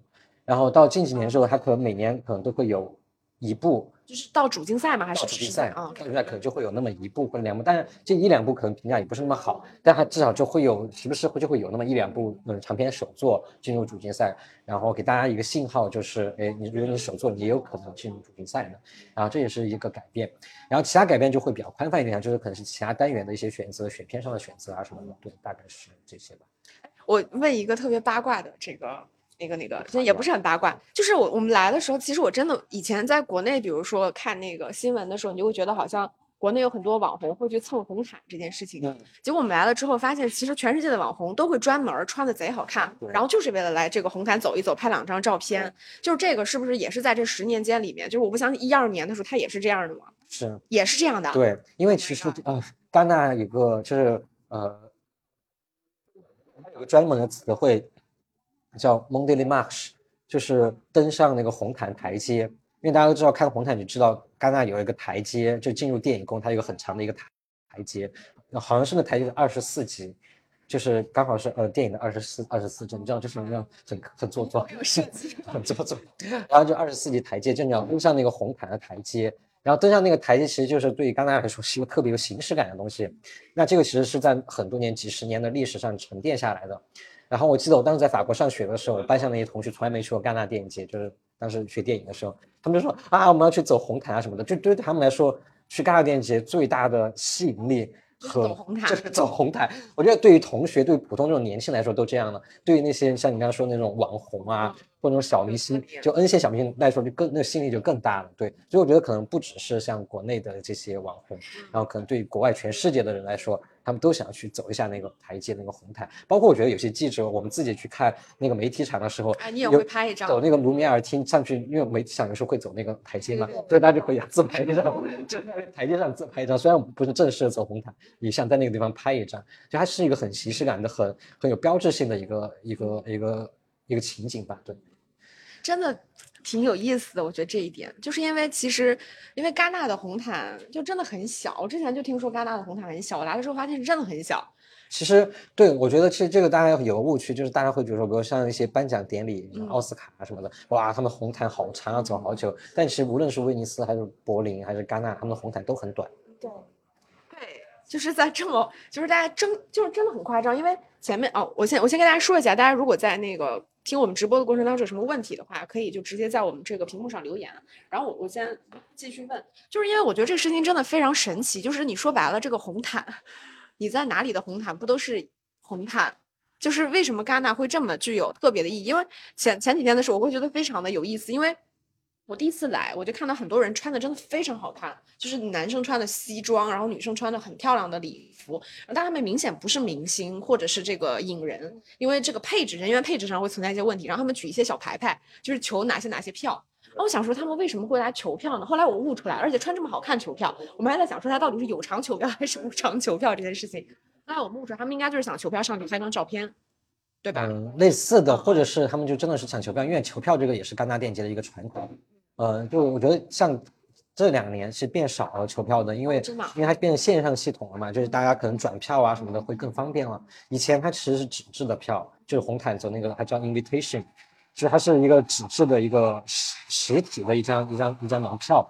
然后到近几年之后，它可能每年可能都会有一部。就是到主竞赛吗？还是到主竞赛啊？到主竞赛可能就会有那么一部或者两部，但是这一两部可能评价也不是那么好，但它至少就会有时不时会就会有那么一两部嗯长篇首作进入主竞赛，然后给大家一个信号，就是哎，你如果你首作也有可能进入主竞赛的，然后这也是一个改变，然后其他改变就会比较宽泛一点，就是可能是其他单元的一些选择、选片上的选择啊什么的，对，大概是这些吧。我问一个特别八卦的这个。那个那个，其实也不是很八卦，就是我我们来的时候，其实我真的以前在国内，比如说看那个新闻的时候，你就会觉得好像国内有很多网红会去蹭红毯这件事情。结果我们来了之后，发现其实全世界的网红都会专门穿的贼好看，然后就是为了来这个红毯走一走，拍两张照片。就是这个是不是也是在这十年间里面？就是我不相信一二年的时候他也是这样的吗？是，也是这样的。对，因为其实呃，戛纳有个就是呃，有个专门的词汇叫 Monday March。就是登上那个红毯台阶，因为大家都知道看红毯就知道，戛纳有一个台阶，就进入电影宫，它有个很长的一个台台阶，好像是那台阶二十四级，就是刚好是呃电影的二十四二十四帧，你知道就是那样很很做作，很做作，然后就二十四级台阶，就你要登上那个红毯的台阶，然后登上那个台阶，其实就是对于戛纳来说是一个特别有形式感的东西，那这个其实是在很多年几十年的历史上沉淀下来的。然后我记得我当时在法国上学的时候，我班上那些同学从来没去过戛纳电影节，就是当时学电影的时候，他们就说啊，我们要去走红毯啊什么的，就对他们来说，去戛纳电影节最大的吸引力和就是走红毯。我觉得对于同学，对于普通这种年轻来说都这样了，对于那些像你刚刚说那种网红啊。或者种小明星，就 N 线小明星来说，就更那个吸引力就更大了。对，所以我觉得可能不只是像国内的这些网红，然后可能对国外全世界的人来说，他们都想要去走一下那个台阶、那个红毯。包括我觉得有些记者，我们自己去看那个媒体场的时候，哎，你也会拍一张，走那个卢米尔厅上去，因为媒体场有时候会走那个台阶嘛，所以大家就可以自拍一张，就在台阶上自拍一张。虽然不是正式的走红毯，也想在那个地方拍一张，就它是一个很形式感的、很很有标志性的一个一个一个一个情景吧，对。真的挺有意思的，我觉得这一点，就是因为其实，因为戛纳的红毯就真的很小。我之前就听说戛纳的红毯很小，我来的时候发现是真的很小。其实，对我觉得其实这个大家有个误区，就是大家会觉得说，比如像一些颁奖典礼，奥斯卡什么的，哇，他们红毯好长，啊走好久。但其实无论是威尼斯还是柏林还是戛纳，他们的红毯都很短。对，对，就是在这么，就是大家真，就是真的很夸张。因为前面哦，我先我先跟大家说一下，大家如果在那个。听我们直播的过程当中有什么问题的话，可以就直接在我们这个屏幕上留言。然后我我先继续问，就是因为我觉得这个事情真的非常神奇。就是你说白了，这个红毯，你在哪里的红毯不都是红毯？就是为什么戛纳会这么具有特别的意义？因为前前几天的时候，我会觉得非常的有意思，因为。我第一次来，我就看到很多人穿的真的非常好看，就是男生穿的西装，然后女生穿的很漂亮的礼服，但他们明显不是明星或者是这个影人，因为这个配置人员配置上会存在一些问题，然后他们举一些小牌牌，就是求哪些哪些票，然后我想说他们为什么会来求票呢？后来我悟出来，而且穿这么好看求票，我们还在想说他到底是有偿求票还是无偿求票这件事情。后来我悟出来，他们应该就是想求票上去拍张照片，对吧？嗯，类似的，或者是他们就真的是抢球票，因为球票这个也是戛纳电影节的一个传统。呃，就我觉得像这两年是变少了球票的，因为因为它变成线上系统了嘛，就是大家可能转票啊什么的会更方便了。以前它其实是纸质的票，就是红毯走那个，它叫 invitation，就是它是一个纸质的一个实实体的一张一张一张门票。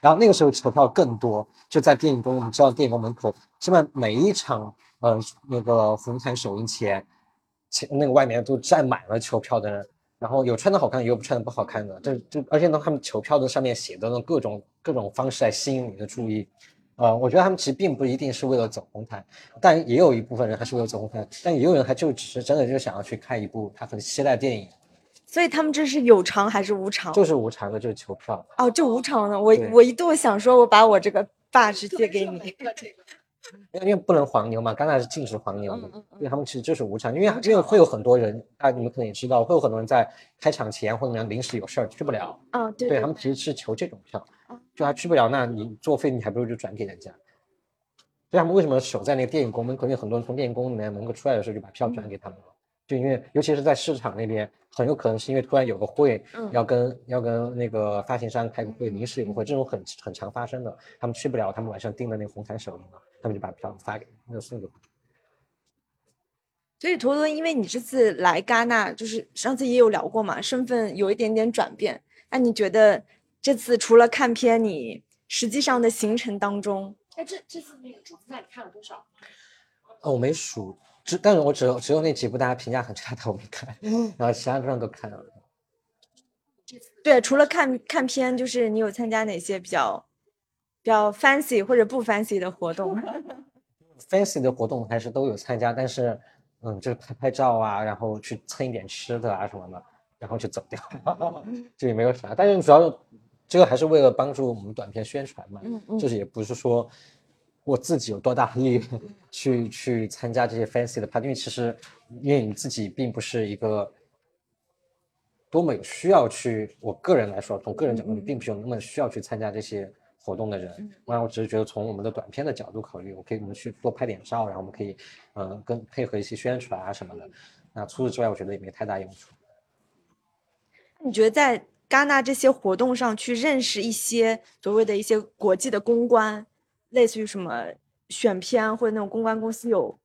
然后那个时候球票更多，就在电影宫，我们知道电影宫门口，基本每一场呃那个红毯首映前，前那个外面都站满了球票的人。然后有穿的好看，也有不穿的不好看的，这这，而且呢，他们球票的上面写的那各种各种方式来吸引你的注意，呃，我觉得他们其实并不一定是为了走红毯，但也有一部分人还是为了走红毯，但也有人还就只是真的就想要去看一部他很期待电影，所以他们这是有偿还是无偿？就是无偿的，就是球票。哦，就无偿的。我我一度想说，我把我这个 badge 借给你。因为因为不能黄牛嘛，戛纳是禁止黄牛的嗯嗯，所以他们其实就是无偿，因为因为会有很多人，啊，你们可能也知道，会有很多人在开场前或者怎么样临时有事儿去不了，啊，对对他们其实是求这种票哦，就他去不了，那你作废，你还不如就转给人家。所以他们为什么守在那个电影宫门口？因为很多人从电影宫里面门口出来的时候就把票转给他们了。就因为尤其是在市场那边，很有可能是因为突然有个会嗯要跟要跟那个发行商开个会，临时有个会，这种很很常发生的。他们去不了，他们晚上订的那个红毯首映嘛，他们就把票发给那个送给。所以陀螺，因为你这次来戛纳，就是上次也有聊过嘛，身份有一点点转变。那你觉得这次除了看片，你实际上的行程当中，哎，这这次那个主赛你看了多少？哦，我没数，只但是我只有只有那几部大家评价很差的我没看，然后其他地方都看了。对，除了看看片，就是你有参加哪些比较比较 fancy 或者不 fancy 的活动？fancy 的活动还是都有参加，但是嗯，就是拍拍照啊，然后去蹭一点吃的啊什么的，然后就走掉，这也没有啥。但是主要这个还是为了帮助我们短片宣传嘛，嗯嗯就是也不是说我自己有多大力 去去参加这些 fancy 的 party，因为其实因为你自己并不是一个多么有需要去，我个人来说，从个人角度，你并不是有那么需要去参加这些活动的人。那我只是觉得从我们的短片的角度考虑，我可以我们去多拍点照，然后我们可以嗯、呃跟配合一些宣传啊什么的。那除此之外，我觉得也没太大用处。你觉得在戛纳这些活动上去认识一些所谓的一些国际的公关，类似于什么选片或者那种公关公司有？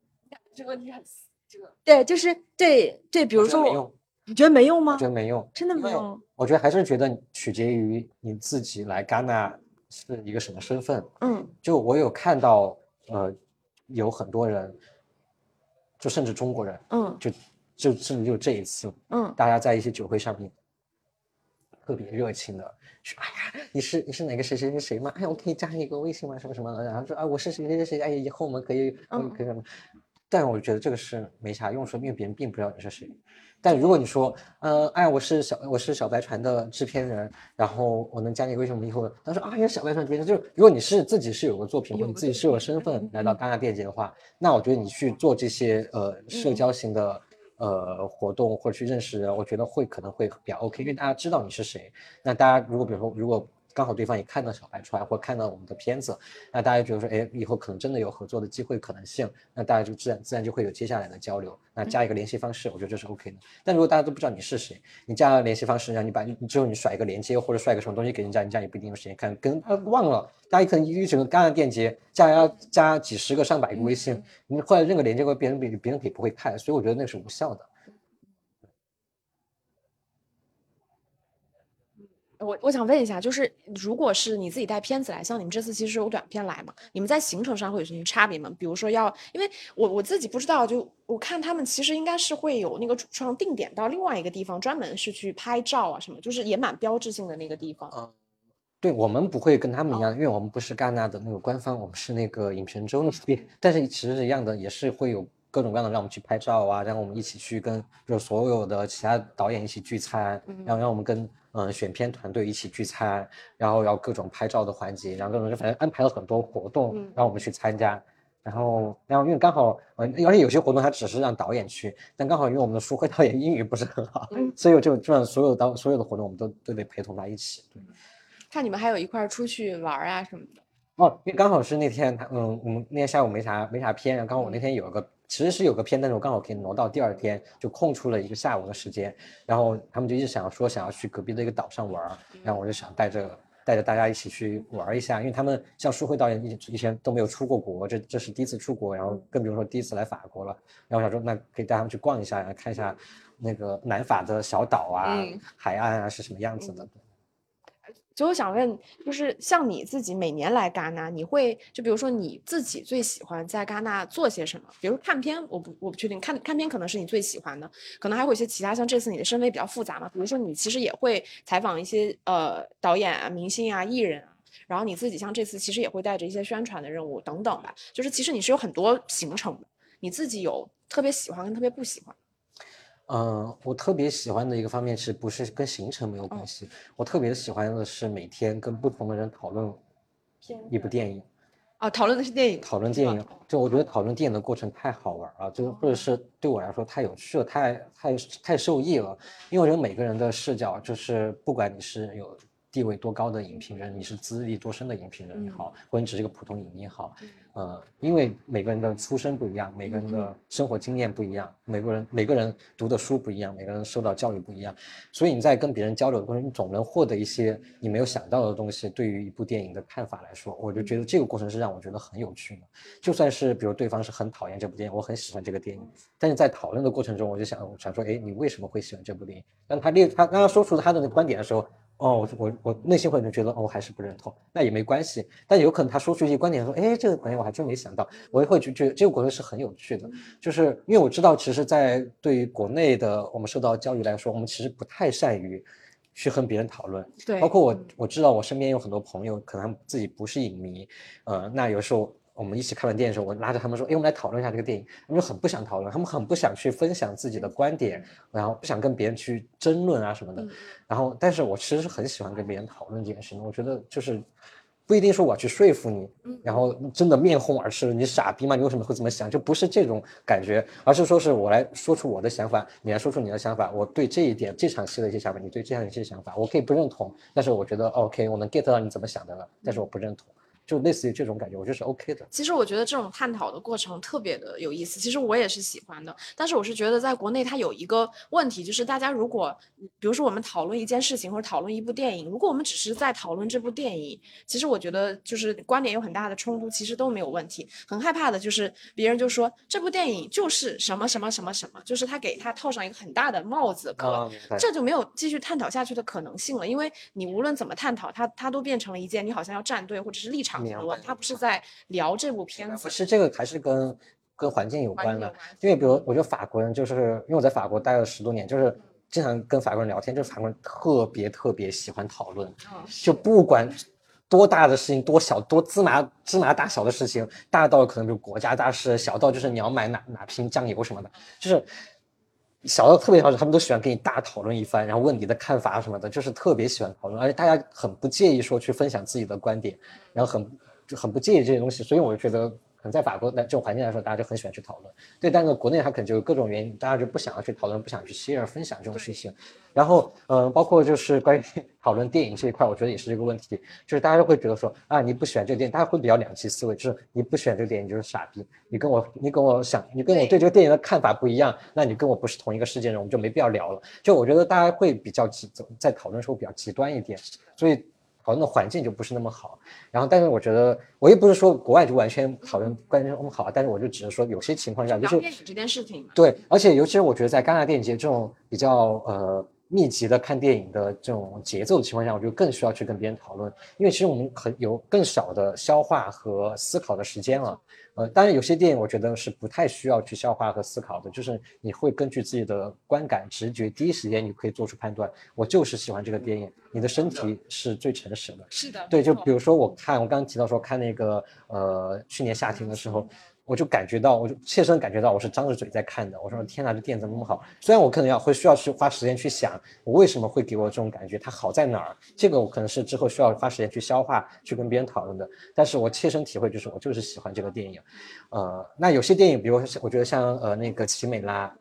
这个问题很这个对，就是对对，比如说你觉得没用吗我觉？得没用，真的没用？我觉得还是觉得取决于你自己来戛纳是一个什么身份。嗯就我有看到，呃，有很多人，就甚至中国人，嗯就就甚至就这一次，嗯大家在一些酒会上面特别热情的说：“哎呀，你是你是哪个谁谁谁谁吗？哎呀，我可以加你一个微信吗？什么什么的。”然后说：“啊，我是谁谁谁谁，哎，以后我们可以可以嗯可以什么。”但我觉得这个是没啥用处，因为别人并不知道你是谁。但如果你说，呃，哎，我是小我是小白船的制片人，然后我能加你微信，我们以后他说啊，你是小白船制片人，就是如果你是自己是有个作品，或者你自己是有个身份来到戛纳电影节的话，那我觉得你去做这些呃社交型的呃活动或者去认识人，我觉得会可能会比较 OK，因为大家知道你是谁。那大家如果比如说如果刚好对方也看到小白出来或看到我们的片子，那大家觉得说，哎，以后可能真的有合作的机会可能性，那大家就自然自然就会有接下来的交流。那加一个联系方式，我觉得这是 OK 的。但如果大家都不知道你是谁，你加了联系方式，然后你把你之后你甩一个链接或者甩个什么东西给人家，人家也不一定有时间看，跟他忘了。大家可能一整个干了链接加要加几十个上百个微信，你后来任何链接给别人，别别人也不会看，所以我觉得那是无效的。我我想问一下，就是如果是你自己带片子来，像你们这次其实有短片来嘛，你们在行程上会有什么差别吗？比如说要，因为我我自己不知道，就我看他们其实应该是会有那个主创定点到另外一个地方，专门是去拍照啊什么，就是也蛮标志性的那个地方。对我们不会跟他们一样，因为我们不是戛纳的那个官方，我们是那个影评周那边，但是其实是一样的，也是会有各种各样的让我们去拍照啊，让我们一起去跟就是所有的其他导演一起聚餐，然后让我们跟嗯、呃选片团队一起聚餐，然后要各种拍照的环节，然后各种就反正安排了很多活动，让我们去参加。然后，然后因为刚好，嗯，而且有些活动它只是让导演去，但刚好因为我们的书会导演英语不是很好，所以我就基本上所有导所有的活动我们都都得陪同他一起。对，看你们还有一块儿出去玩儿啊什么的。哦，因为刚好是那天他，嗯，我们那天下午没啥没啥片，然后刚好我那天有一个其实是有个片，但是我刚好可以挪到第二天，就空出了一个下午的时间，然后他们就一直想说想要去隔壁的一个岛上玩儿，然后我就想带着带着大家一起去玩儿一下，因为他们像舒慧导演以以前都没有出过国，这这是第一次出国，然后更比如说第一次来法国了，然后我想说那可以带他们去逛一下，然后看一下那个南法的小岛啊、嗯。海岸啊是什么样子的。所以我想问，就是像你自己每年来戛纳，你会就比如说你自己最喜欢在戛纳做些什么？比如看片，我不我不确定，看看片可能是你最喜欢的，可能还会有一些其他，像这次你的身份比较复杂嘛，比如说你其实也会采访一些呃导演啊、明星啊、艺人啊。然后你自己像这次其实也会带着一些宣传的任务等等吧，就是其实你是有很多行程的，你自己有特别喜欢跟特别不喜欢。嗯，我特别喜欢的一个方面是不是跟行程没有嗯关系？我特别喜欢的是每天跟不同的人讨论一部电影，啊，讨论的是电影，讨论电影，就我觉得讨论电影的过程太好玩了，就或者是对我来说太有趣了，太太太受益了。因为我觉得每个人的视角，就是不管你是有地位多高的影评人，你是资历多深的影评人也好，或者你只是一个普通影迷也好，呃，因为每个人的出身不一样，每个人的生活经验不一样，每个人每个人读的书不一样，每个人受到教育不一样，所以你在跟别人交流的过程中，你总能获得一些你没有想到的东西。对于一部电影的看法来说，我就觉得这个过程是让我觉得很有趣的。就算是比如对方是很讨厌这部电影，我很喜欢这个电影，但是在讨论的过程中，我就想我想说，哎，你为什么会喜欢这部电影？当他列他刚刚说出他的那个观点的时候，哦，我我我内心会觉得，哦，我还是不认同，那也没关系。但有可能他说出一些观点说，哎，这个观点我还真没想到，我也会觉觉得这个过程是很有趣的，就是因为我知道，其实，在对于国内的我们受到教育来说，我们其实不太善于去和别人讨论。对，包括我，我知道我身边有很多朋友，可能自己不是影迷，呃，那有时候我们一起看完电影的时候，我拉着他们说，哎，我们来讨论一下这个电影，他们就很不想讨论，他们很不想去分享自己的观点，然后不想跟别人去争论啊什么的。嗯然后，但是我其实是很喜欢跟别人讨论这件事情，我觉得就是。不一定说我要去说服你，嗯然后真的面红耳赤，你傻逼吗？你为什么会这么想？就不是这种感觉，而是说是我来说出我的想法，你来说出你的想法，我对这一点这场戏的一些想法，你对这样一些想法，我可以不认同，但是我觉得 OK，我能 get 到你怎么想的了，但是我不认同，就类似于这种感觉，我觉得是 OK 的。其实我觉得这种探讨的过程特别的有意思，其实我也是喜欢的。但是我是觉得在国内它有一个问题，就是大家如果比如说我们讨论一件事情或者讨论一部电影，如果我们只是在讨论这部电影，其实我觉得就是观点有很大的冲突，其实都没有问题。很害怕的就是别人就说这部电影就是什么什么什么什么，就是他给他套上一个很大的帽子壳，啊，明白这就没有继续探讨下去的可能性了，因为你无论怎么探讨，它它都变成了一件你好像要站队或者是立场明评论白，它不是在聊这部片子其。实这个还是跟跟环境有关的因为比如我觉得法国人就是因为我在法国待了十多年，就是经常跟法国人聊天，就是法国人特别特别喜欢讨论，嗯就不管多大的事情，多小多芝麻芝麻大小的事情，大到可能比如国家大事，小到就是你要买哪哪瓶酱油什么的，就是小到特别小，他们都喜欢跟你大讨论一番，然后问你的看法什么的，就是特别喜欢讨论，而且大家很不介意说去分享自己的观点，然后很很不介意这些东西，所以我就觉得。可能在法国的这种环境来说，大家就很喜欢去讨论。对，但是国内它可能就有各种原因，大家就不想要去讨论，不想去 share 分享这种事情。然后，嗯、包括就是关于 讨论电影这一块，我觉得也是这个问题，就是大家都会觉得说啊，你不喜欢这个电影，大家会比较两极思维，就是你不喜欢这个电影你就是傻逼，你跟我你跟我想，你跟我对这个电影的看法不一样，那你跟我不是同一个世界人，我们就没必要聊了。就我觉得大家会比较极在讨论的时候比较极端一点，所以讨论的环境就不是那么好。然后，但是我觉得我也不是说国外就完全讨论观众那么好，但是我就只是说有些情况下就是电影这件事情，对，而且尤其是我觉得在戛纳电影节这种比较呃密集的看电影的这种节奏的情况下，我就更需要去跟别人讨论，因为其实我们很有更少的消化和思考的时间了。呃，当然有些电影我觉得是不太需要去消化和思考的，就是你会根据自己的观感、直觉，第一时间你可以做出判断，我就是喜欢这个电影。你的身体是最诚实的。是的，对，就比如说我看，我刚刚提到说看那个呃去年夏天的时候，我就感觉到，我就切身感觉到，我是张着嘴在看的。我说天哪，这电影怎么那么好？虽然我可能要会需要去花时间去想，我为什么会给我这种感觉，它好在哪儿？这个我可能是之后需要花时间去消化，去跟别人讨论的。但是我切身体会就是，我就是喜欢这个电影。呃，那有些电影，比如我觉得像呃那个奇美拉，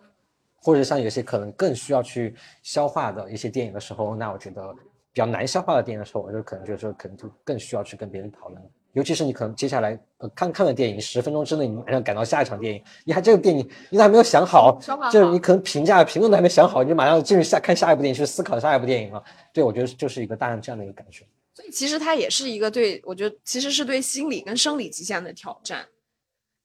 或者像有些可能更需要去消化的一些电影的时候，那我觉得比较难消化的电影的时候，我就可能就是，可能就更需要去跟别人讨论。尤其是你可能接下来呃看看了电影，十分钟之内你马上赶到下一场电影，你还这个电影你都还没有想好，就是你可能评价评论都还没想好，你就马上进入下看下一部电影去思考下一部电影了。对我觉得就是一个大量这样的一个感觉。所以其实它也是一个对我觉得其实是对心理跟生理极限的挑战。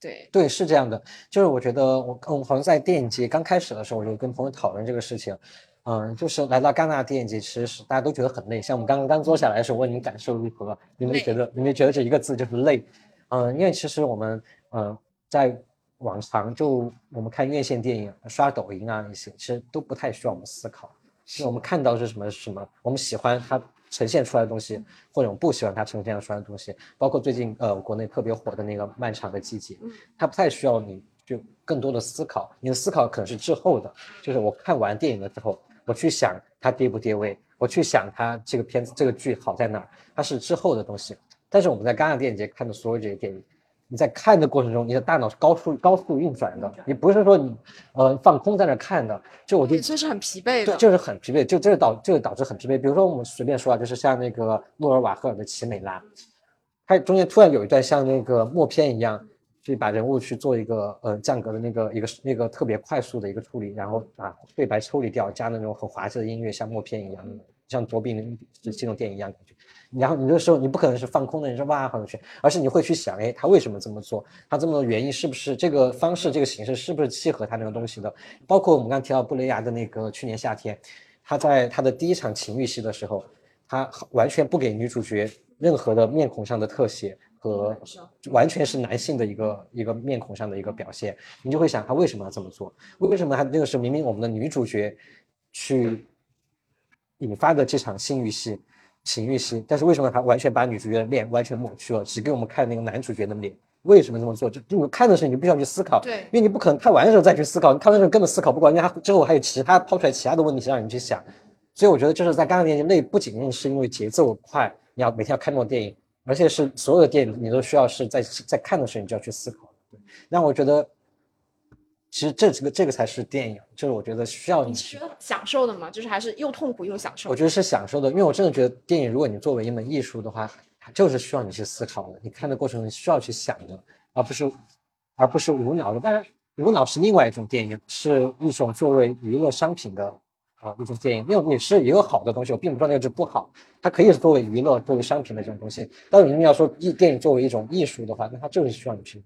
对对是这样的，就是我觉得我我好像在电影节刚开始的时候，我就跟朋友讨论这个事情。嗯，就是来到戛纳电影节，其实是大家都觉得很累。像我们刚刚刚坐下来的时候，问你们感受如何，你们觉得你们觉得这一个字就是累？嗯，因为其实我们嗯在往常就我们看院线电影、刷抖音啊那些，其实都不太需要我们思考，是我们看到是什么什么，我们喜欢它呈现出来的东西，或者我们不喜欢它呈现出来的东西。包括最近呃国内特别火的那个《漫长的季节》，它不太需要你就更多的思考，你的思考可能是滞后的，就是我看完电影了之后。我去想它跌不跌位，我去想它这个片子这个剧好在哪儿，它是之后的东西。但是我们在戛纳电影节看的所有这些电影，你在看的过程中，你的大脑是高速高速运转的，你不是说你呃放空在那看的。就我就这是很疲惫的，对，就是很疲惫，就这个导就导致很疲惫。比如说我们随便说啊，就是像那个诺尔瓦赫尔的《奇美拉》，它中间突然有一段像那个默片一样。去把人物去做一个呃降格的那个一个那个特别快速的一个处理，然后把对白抽离掉，加那种很滑稽的音乐，像默片一样，像卓别林这种电影一样感觉。然后你这时候你不可能是放空的，你说哇好有趣，而是你会去想，哎，他为什么这么做？他这么多原因是不是这个方式、这个形式是不是契合他那个东西的？包括我们刚提到布雷亚的那个去年夏天，他在他的第一场情欲戏的时候，他完全不给女主角任何的面孔上的特写。和完全是男性的一个一个面孔上的一个表现，你就会想他为什么要这么做？为什么他那个时候明明我们的女主角去引发的这场性欲戏、情欲戏，但是为什么他完全把女主角的脸完全抹去了，只给我们看那个男主角的脸？为什么这么做？就你看的时候，你就必须要去思考，对，因为你不可能看完的时候再去思考，你看的时候根本思考不过，因为他之后还有其他抛出来其他的问题让你去想。所以我觉得就是在刚刚电影累，不仅仅是因为节奏快，你要每天要看那种电影。而且是所有的电影，你都需要是在在看的时候，你就要去思考。对，那我觉得，其实这这个这个才是电影，就是我觉得需要你需要享受的嘛，就是还是又痛苦又享受。我觉得是享受的，因为我真的觉得电影，如果你作为一门艺术的话，它就是需要你去思考的。你看的过程中需要去想的，而不是而不是无脑的。当然，无脑是另外一种电影，是一种作为娱乐商品的。啊，一种电影，因为你是一个好的东西，我并不说那个是不好，它可以是作为娱乐、作为商品的这种东西。但是你要说艺电影作为一种艺术的话，那它就是需要你去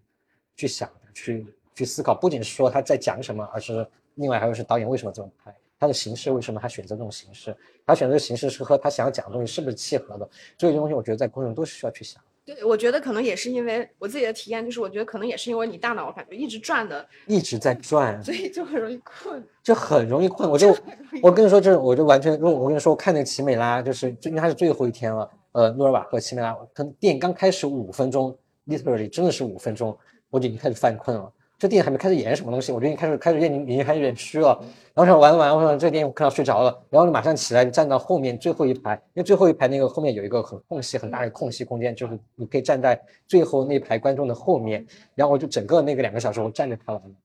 去想、去去思考，不仅是说他在讲什么，而是另外还有是导演为什么这么拍，他的形式为什么他选择这种形式，他选择的形式是和他想要讲的东西是不是契合的，这些东西我觉得在过程中都是需要去想。对，我觉得可能也是因为我自己的体验，就是我觉得可能也是因为你大脑感觉一直转的，一直在转，所以就很容易困，就很容易困。我就我跟你说，这我就完全，我跟你说，我看那个奇美拉，就是因为它是最后一天了，呃，诺尔瓦和奇美拉，可能电影刚开始五分钟，literally 真的是五分钟，我就已经开始犯困了。这电影还没开始演什么东西，我就已经开始开始眼睛眼睛开始有点虚了。然后说完了完了，我想这个电影我看到睡着了，然后就马上起来站到后面最后一排，因为最后一排那个后面有一个很空隙很大的空隙空间，就是你可以站在最后那排观众的后面。然后我就整个那个两个小时我站着看完了，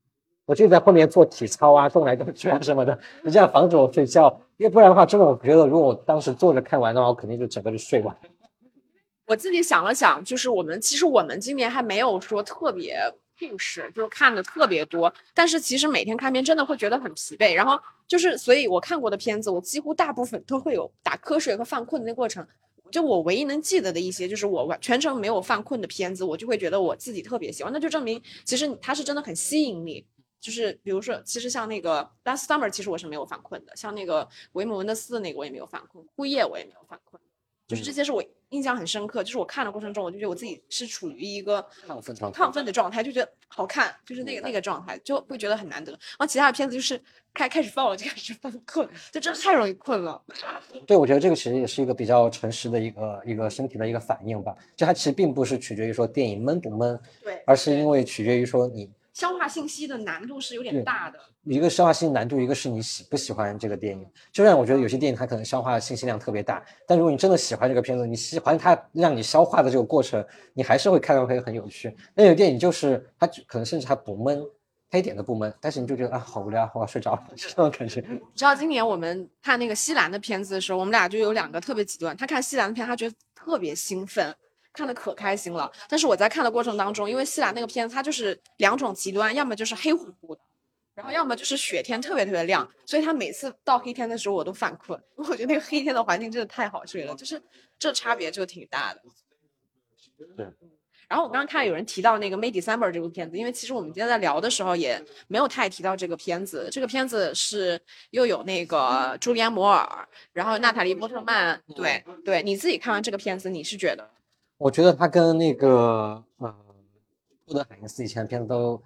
我就在后面做体操啊，动来动去啊什么的，就这样防止我睡觉。因为不然的话，真的我觉得如果我当时坐着看完的话，我肯定就整个就睡完。我自己想了想，就是我们其实我们今年还没有说特别。故事就是看的特别多，但是其实每天看片真的会觉得很疲惫。然后就是，所以我看过的片子，我几乎大部分都会有打瞌睡和犯困的那过程。就我唯一能记得的一些，就是我完全程没有犯困的片子，我就会觉得我自己特别喜欢。那就证明其实它是真的很吸引你。就是比如说，其实像那个《Last Summer》，其实我是没有犯困的。像那个维姆文德斯那个，我也没有犯困。枯叶我也没有犯困。就是这些是我印象很深刻，就是我看的过程中，我就觉得我自己是处于一个亢奋状态亢奋的状态，就觉得好看，就是那个那个状态，就会觉得很难得。然后其他的片子就是开开始放了就开始犯困，就真的太容易困了。对，我觉得这个其实也是一个比较诚实的一个一个身体的一个反应吧。就它其实并不是取决于说电影闷不闷，对，而是因为取决于说你消化信息的难度是有点大的。一个消化信息难度，一个是你喜不喜欢这个电影。就像我觉得有些电影它可能消化信息量特别大，但如果你真的喜欢这个片子，你喜欢它让你消化的这个过程，你还是会看到会很有趣。那有电影就是它可能甚至还不闷，它一点都不闷，但是你就觉得啊好无聊，我要睡着了，这种感觉。你知道今年我们看那个西兰的片子的时候，我们俩就有两个特别极端。他看西兰的片，他觉得特别兴奋，看的可开心了。但是我在看的过程当中，因为西兰那个片子它就是两种极端，要么就是黑乎乎的。然后要么就是雪天特别特别亮，所以它每次到黑天的时候我都犯困。我觉得那个黑天的环境真的太好睡了，就是这差别就挺大的。对。然后我刚刚看有人提到那个《May December》这部片子，因为其实我们今天在聊的时候也没有太提到这个片子。这个片子是又有那个朱利安·摩尔，然后娜塔莉·波特曼。对对，你自己看完这个片子，你是觉得？我觉得他跟那个呃，托德海因斯以前的片子都。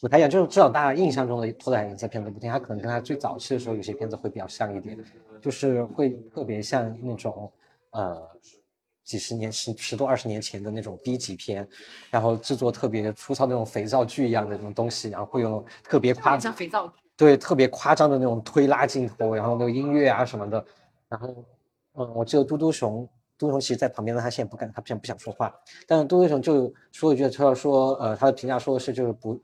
不太一样，就是至少大家印象中的托德·海因斯片子不同，他可能跟他最早期的时候有些片子会比较像一点，就是会特别像那种呃几十年十十多二十年前的那种 B 级片，然后制作特别粗糙那种肥皂剧一样的那种东西，然后会用特别夸张肥皂剧，对，特别夸张的那种推拉镜头，然后那个音乐啊什么的，然后嗯，我记得嘟嘟熊，嘟嘟熊其实在旁边呢，他现在不敢，他现在不想说话，但是嘟嘟熊就说一句，他说呃他的评价说的是就是不。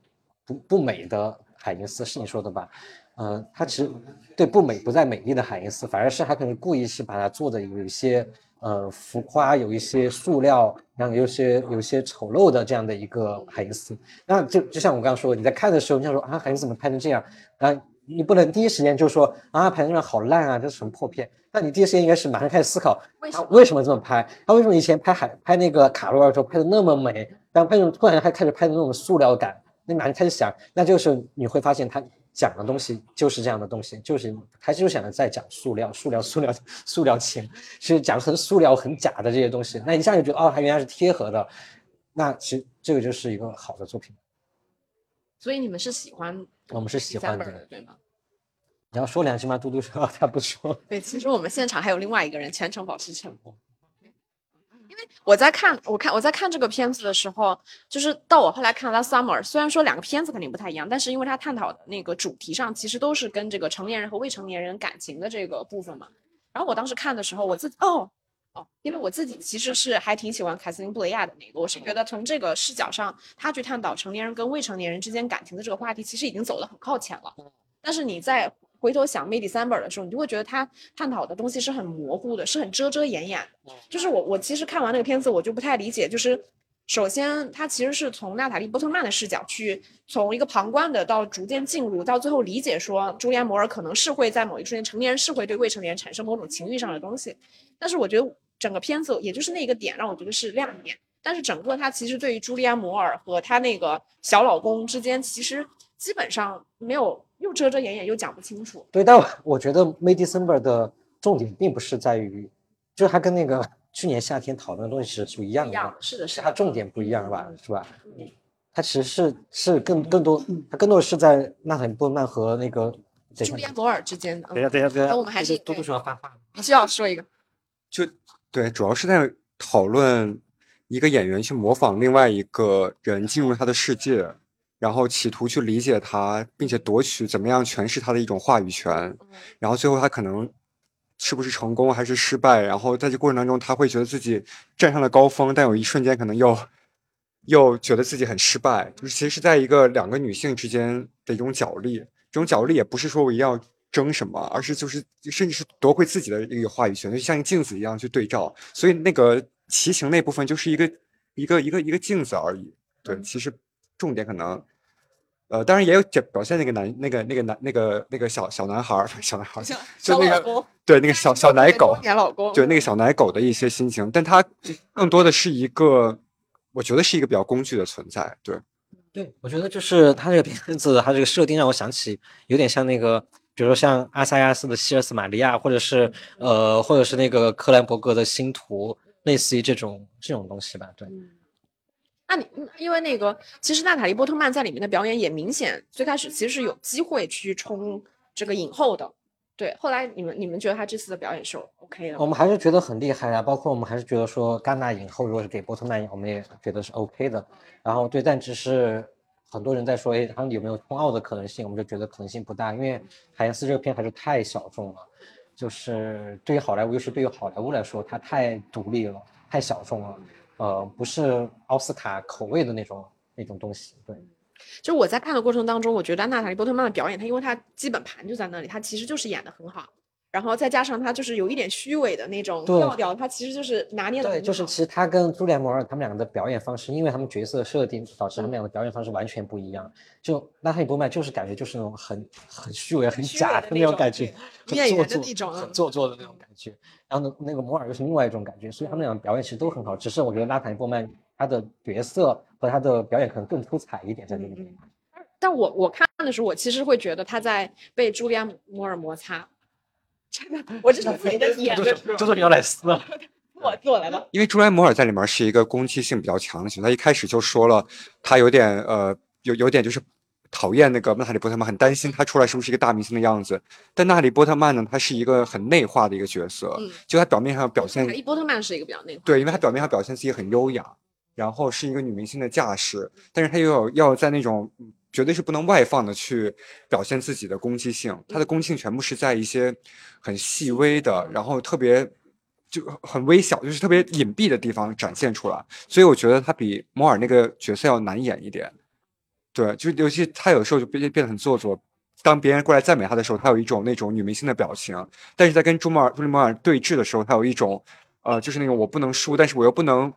不不美的海因斯是你说的吧？嗯，他其实对不美不在美丽的海因斯，反而是他可能故意是把它做的有一些呃浮夸，有一些塑料，然后有些有些丑陋的这样的一个海因斯。那就就像我刚刚说，你在看的时候，你想说啊，海因斯怎么拍成这样？啊，你不能第一时间就说啊，拍成这样好烂啊，这是什么破片？那你第一时间应该是马上开始思考，他为什么这么拍？他为什么以前拍海拍那个卡罗尔时候拍的那么美，但拍成突然还开始拍的那种塑料感？你马上开始想，那就是你会发现他讲的东西就是这样的东西，就是他就想着在讲塑料、塑料、塑料、塑料情，是讲很塑料、很假的这些东西。那一下就觉得哦，他原来是贴合的，那其实这个就是一个好的作品。所以你们是喜欢？我们是喜欢的，对吗？你要说两句吗？嘟嘟说 他不说。对，其实我们现场还有另外一个人全程保持沉默。因为我在看，我看我在看这个片子的时候，就是到我后来看《Last Summer》，虽然说两个片子肯定不太一样，但是因为它探讨的那个主题上，其实都是跟这个成年人和未成年人感情的这个部分嘛。然后我当时看的时候，我自己哦哦，因为我自己其实是还挺喜欢凯瑟琳·布雷亚的那个，我是觉得从这个视角上，他去探讨成年人跟未成年人之间感情的这个话题，其实已经走得很靠前了。但是你在回头想《May December》的时候，你就会觉得他探讨的东西是很模糊的，是很遮遮掩掩的。就是我，我其实看完那个片子，我就不太理解。就是首先，他其实是从娜塔莉·波特曼的视角去，从一个旁观的到逐渐进入，到最后理解说，朱利安·摩尔可能是会在某一瞬间，成年人是会对未成年人产生某种情欲上的东西。但是我觉得整个片子，也就是那个点让我觉得是亮点。但是整个它其实对于朱莉安·摩尔和她那个小老公之间，其实基本上没有。又遮遮掩掩，又讲不清楚。对，但我觉得《May December》的重点并不是在于，就是它跟那个去年夏天讨论的东西是是不一样的。一样，是的，是它重点不一样是吧？是吧？嗯，它其实是是更更多，它更多的是在娜塔莉·波曼和那个朱利安·摩尔之间的。等一下，等一下，等一下，我们还是多多少发话。你需要说一个。就对，主要是在讨论一个演员去模仿另外一个人进入他的世界。然后企图去理解他，并且夺取怎么样诠释他的一种话语权，然后最后他可能是不是成功还是失败？然后在这过程当中，他会觉得自己站上了高峰，但有一瞬间可能又又觉得自己很失败。就是其实是在一个两个女性之间的一种角力，这种角力也不是说我一定要争什么，而是就是甚至是夺回自己的一个话语权，就像一个镜子一样去对照。所以那个骑行那部分就是一个一个一个一个镜子而已。对，其实重点可能。呃，当然也有表表现那个男那个那个男那个那个小小男孩儿，小男孩儿，就那个对那个小小奶狗，对那个小奶狗的一些心情，但他更多的是一个，我觉得是一个比较工具的存在。对，对我觉得就是他这个片子，他这个设定让我想起有点像那个比如说像阿萨亚斯的《希尔斯玛利亚》，或者是呃，或者是那个克兰伯格的《星图》，类似于这种这种东西吧。对，那你因为那个，其实娜塔莉波特曼在里面的表演也明显，最开始其实是有机会去冲这个影后的。对，后来你们你们觉得她这次的表演是 OK 的？我们还是觉得很厉害啊，包括我们还是觉得说戛纳影后如果是给波特曼，我们也觉得是 OK 的。然后对，但只是很多人在说，哎，他们有没有冲奥的可能性？我们就觉得可能性不大，因为海恩斯这个片还是太小众了，就是对于好莱坞，尤其对于好莱坞来说，它太独立了，太小众了，呃，不是奥斯卡口味的那种那种东西，对。就我在看的过程当中，我觉得娜塔莉波特曼的表演，她因为她基本盘就在那里，她其实就是演的很好，然后再加上他就是有一点虚伪的那种调调，他其实就是拿捏的。对，就是其实他跟朱莉安·摩尔他们两个的表演方式，因为他们角色设定导致他们两个表演方式完全不一样。就拉塔莉波曼就是感觉就是那种很很虚伪、很假的那种感觉，很做作、很做作的那种感觉。然后呢，那个摩尔又是另外一种感觉，所以他们两个表演其实都很好，只是我觉得拉塔莉波曼他的角色和他的表演可能更出彩一点在这里面。但我我看的时候，我其实会觉得他在被朱莉安·摩尔摩擦。真的，我这是自己的 演的。就做牛奶丝。我做来了。因为朱莉安·摩尔在里面是一个攻击性比较强的角色，他一开始就说了，他有点呃，有有点就是讨厌那个娜塔莉·波特曼，很担心他出来是不是一个大明星的样子。但娜塔莉·波特曼呢，他是一个很内化的一个角色，就他表面上表现。娜塔莉·波特曼是一个比较内化。对，因为他表面上表现自己很优雅，然后是一个女明星的架势，但是他又要要在那种。绝对是不能外放的去表现自己的攻击性，他的攻击性全部是在一些很细微的，然后特别就很微小，就是特别隐蔽的地方展现出来。所以我觉得他比摩尔那个角色要难演一点。对，就尤其他有时候就变变得很做作。当别人过来赞美他的时候，他有一种那种女明星的表情；但是在跟朱摩尔、朱莉摩尔对峙的时候，他有一种呃，就是那种我不能输，但是我又不能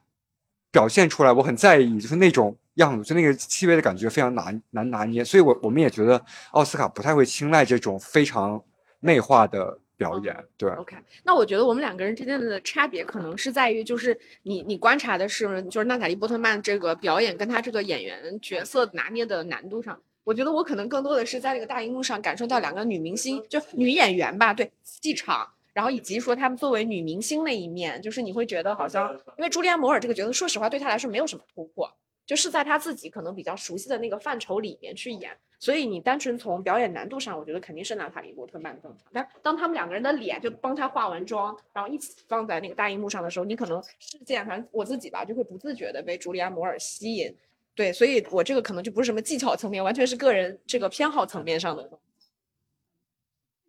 表现出来我很在意，就是那种。样子就那个细微的感觉非常难难拿捏，所以我我们也觉得奥斯卡不太会青睐这种非常内化的表演。对，OK，那我觉得我们两个人之间的差别可能是在于，就是你你观察的是就是娜塔莉波特曼这个表演跟她这个演员角色拿捏的难度上，我觉得我可能更多的是在那个大荧幕上感受到两个女明星就女演员吧，对，气场，然后以及说她们作为女明星那一面，就是你会觉得好像因为朱莉安摩尔这个角色，说实话对她来说没有什么突破。就是在她自己可能比较熟悉的那个范畴里面去演，所以你单纯从表演难度上，我觉得肯定是娜塔莉波特曼更强。但当他们两个人的脸就帮她化完妆，然后一起放在那个大荧幕上的时候，你可能视线，反正我自己吧，就会不自觉的被朱莉安摩尔吸引。对，所以我这个可能就不是什么技巧层面，完全是个人这个偏好层面上的。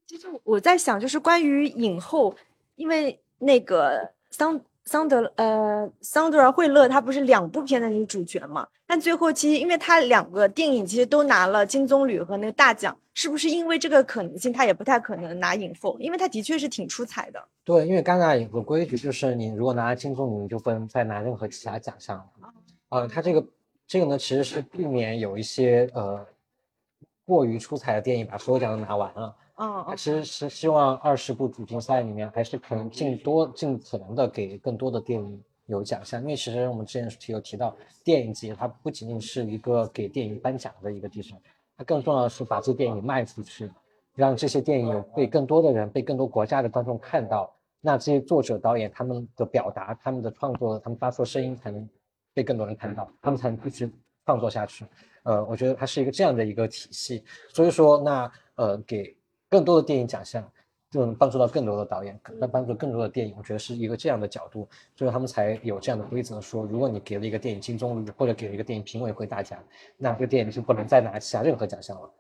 其实我在想，就是关于影后，因为那个桑。桑德呃，桑德尔惠勒她不是两部片的女主角嘛？但最后其实因为她两个电影其实都拿了金棕榈和那个大奖，是不是因为这个可能性，她也不太可能拿影后？因为她的确是挺出彩的。对，因为戛纳有个规矩，就是你如果拿了金棕榈，你就不能再拿任何其他奖项了。呃，他这个这个呢，其实是避免有一些呃过于出彩的电影把所有奖都拿完了。嗯，其实是希望二十部主竞赛里面，还是可能尽多尽可能的给更多的电影有奖项，因为其实我们之前提有提到，电影节它不仅仅是一个给电影颁奖的一个地方，它更重要的是把这电影卖出去，让这些电影有被更多的人、被更多国家的观众看到，那这些作者导演他们的表达、他们的创作、他们发出的声音才能被更多人看到，他们才能继续创作下去。呃，我觉得它是一个这样的一个体系，所以说那呃给。更多的电影奖项就能帮助到更多的导演，那帮助更多的电影，我觉得是一个这样的角度，所以他们才有这样的规则，说如果你给了一个电影金棕榈或者给了一个电影评委会大奖，那这个电影就不能再拿其他任何奖项了。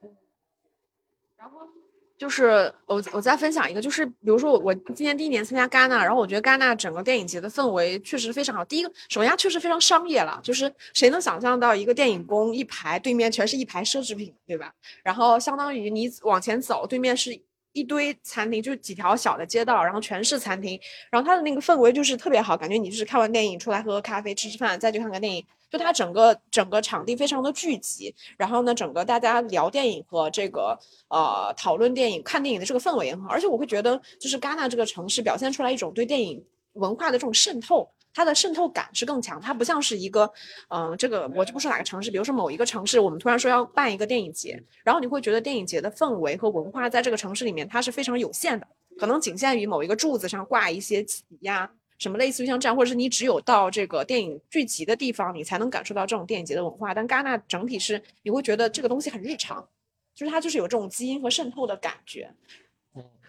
就是我我再分享一个，就是比如说我我今年第一年参加戛纳，然后我觉得戛纳整个电影节的氛围确实非常好。第一个，首先确实非常商业了，就是谁能想象到一个电影宫一排对面全是一排奢侈品，对吧？然后相当于你往前走，对面是。一堆餐厅，就几条小的街道，然后全是餐厅，然后它的那个氛围就是特别好，感觉你就是看完电影出来喝喝咖啡、吃吃饭，再去看个电影，就它整个整个场地非常的聚集，然后呢，整个大家聊电影和这个呃讨论电影、看电影的这个氛围也很好，而且我会觉得就是戛纳这个城市表现出来一种对电影文化的这种渗透，它的渗透感是更强，它不像是一个，嗯、这个我就不说哪个城市，比如说某一个城市，我们突然说要办一个电影节，然后你会觉得电影节的氛围和文化在这个城市里面它是非常有限的，可能仅限于某一个柱子上挂一些旗呀。什么类似于像这样，或者是你只有到这个电影聚集的地方，你才能感受到这种电影节的文化。但戛纳整体是你会觉得这个东西很日常，就是它就是有这种基因和渗透的感觉。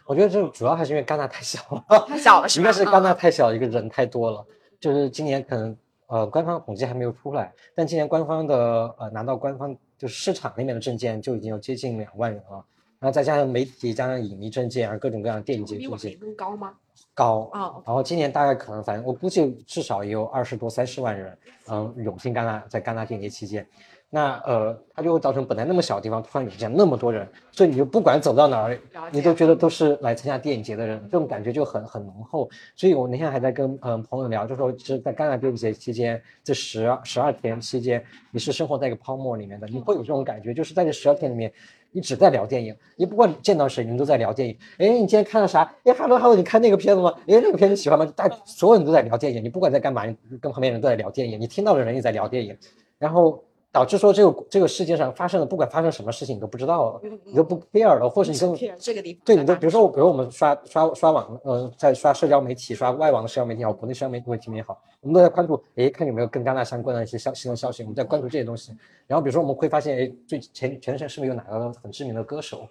我觉得这主要还是因为戛纳太小了，太小了是吧？应该是戛纳嗯太小，一个人太多了。就是今年可能呃官方统计还没有出来，但今年官方的呃拿到官方就是市场里面的证件就已经有接近两万人了，然后再加上媒体加上影迷证件，啊各种各样的电影节比我们证件更高吗？高。啊，然后今年大概可能，反正我估计至少也有二十多、三十万人，嗯，涌进戛纳，在戛纳电影节期间，那呃，它就会造成本来那么小的地方突然涌进那么多人，所以你就不管走到哪儿，你都觉得都是来参加电影节的人，这种感觉就很很浓厚。所以我那天还在跟嗯朋友聊，就说其实，在戛纳电影节期间，这十十二天期间，你是生活在一个泡沫里面的，你会有这种感觉，就是在这十二天里面。你只在聊电影，你不管见到谁，你们都在聊电影。哎，你今天看了啥？哎哈喽哈喽，你看那个片子吗？哎，那个片子喜欢吗？大所有人都在聊电影，你不管在干嘛，你跟旁边人都在聊电影，你听到的人也在聊电影，然后导致说这个这个世界上发生的不管发生什么事情你都不知道了，你都不 care 了，或者你都这个地方对，你都比如说我，比如我们刷刷刷网，呃，在刷社交媒体，刷外网的社交媒体也好，国内社交媒体也好，我们都在关注，诶，看有没有跟戛纳相关的一些消新闻消息，我们在关注这些东西。然后比如说我们会发现，诶，最前前段时间是不是有哪个很知名的歌手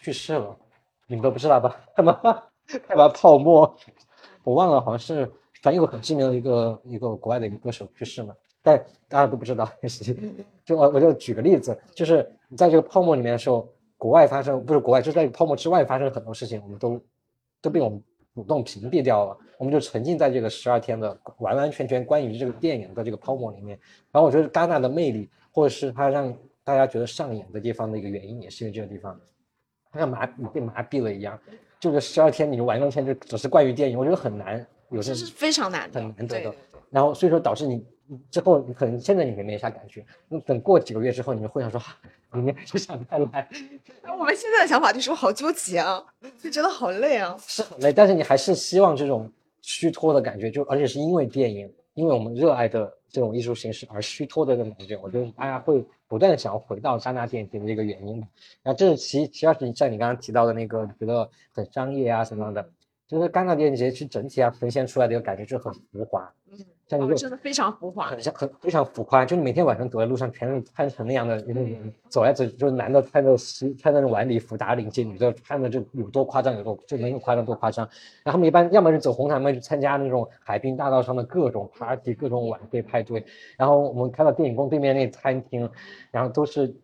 去世了？你们都不知道吧？干嘛干嘛泡沫？我忘了，好像是反正有个很知名的一个一个国外的一个歌手去世嘛，但大家都不知道。就我我就举个例子，就是你在这个泡沫里面的时候，国外发生不是国外，就在泡沫之外发生很多事情，我们都都被我们主动屏蔽掉了，我们就沉浸在这个十二天的完完全全关于这个电影的这个泡沫里面。然后我觉得戛纳的魅力，或者是它让大家觉得上瘾的地方的一个原因，也是因为这个地方，它像麻你被麻痹了一样，这个十二天你完完全全就只是关于电影，我觉得很难，有些这是非常难的，很难得的。然后所以说导致你你之后你可能现在你没没啥感觉，那等过几个月之后，你就会想说，啊明年还是想再来，哎 我们现在的想法就是我好纠结啊，就觉得好累啊。是很累，但是你还是希望这种虚脱的感觉，就而且是因为电影，因为我们热爱的这种艺术形式而虚脱的这种感觉，我觉得大家会不断的想要回到戛纳电影节的这个原因吧。然后这是其其二是像你刚刚提到的那个觉得很商业啊什么的，就是戛纳电影节其实整体啊呈现出来的一个感觉就很浮华，嗯，像一个哦真的非常浮夸。很像很非常浮夸，就你每天晚上走在路上，全是穿成那样的那种人，走来走去，就是男的穿着西穿着那种晚礼服打领结，女的穿的就有多夸张有多就能有夸张多夸张。然后他们一般要么是走红毯，要么去参加那种海滨大道上的各种 party、各种晚会派对。然后我们看到电影宫对面那餐厅，然后都是。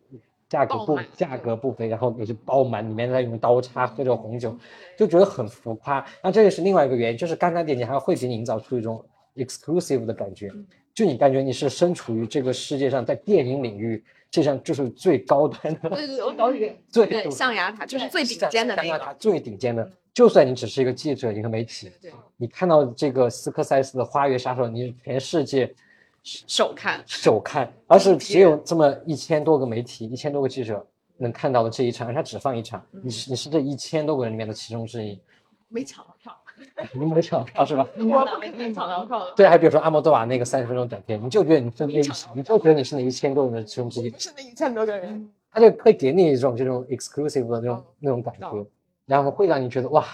价格不价格不菲，然后也是爆满，里面在用刀叉喝着红酒，就觉得很浮夸。那这也是另外一个原因，就是戛纳电影节还会给你营造出一种 exclusive 的感觉，就你感觉你是身处于这个世界上，在电影领域，这上就是最高端的，对对对，我搞一个最对象牙塔就是最顶尖的那个。戛纳它最顶尖的。就算你只是一个记者、一个媒体，对，你看到这个斯科塞斯的《花月杀手》，你是全世界首看。首看，而是只有这么一千多个媒体、一千多个记者能看到的这一场，而它只放一场，你是你是这一千多个人里面的其中之一，没抢你没抢到是吧？我抢到票的。对，还比如说阿莫多瓦那个三十分钟短片，你就觉得你是那一，你就觉得你是那一千多人的其中之一，是那一千多个人。他就会给你一种这种 exclusive 的那种嗯那种感觉，然后会让你觉得哇，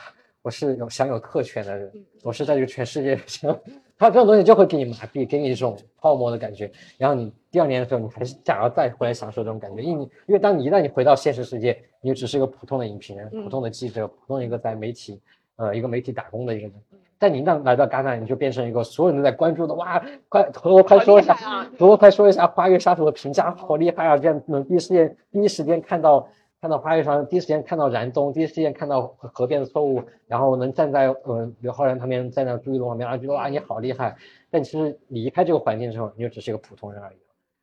我是有享有特权的人，我是在这个全世界上，他这种东西就会给你麻痹，给你一种泡沫的感觉，然后你第二年的时候，你还是想要再回来享受这种感觉，因为你因为当你一旦你回到现实世界，你就只是一个普通的影评人，普通的记者，普通一个在媒体呃一个媒体打工的一个人。但你一旦来到戛纳，你就变成一个所有人都在关注的，哇，快和我快说一下，好厉害啊和我快说一下《花月杀手》的评价，好厉害啊！这样能第一时间第一时间看到看到花月杀手，第一时间看到燃冬，第一时间看到河河边的错误，然后能站在呃刘昊然旁边，站在朱一龙旁边，啊，觉得哇你好厉害。但其实离开这个环境之后，你就只是一个普通人而已。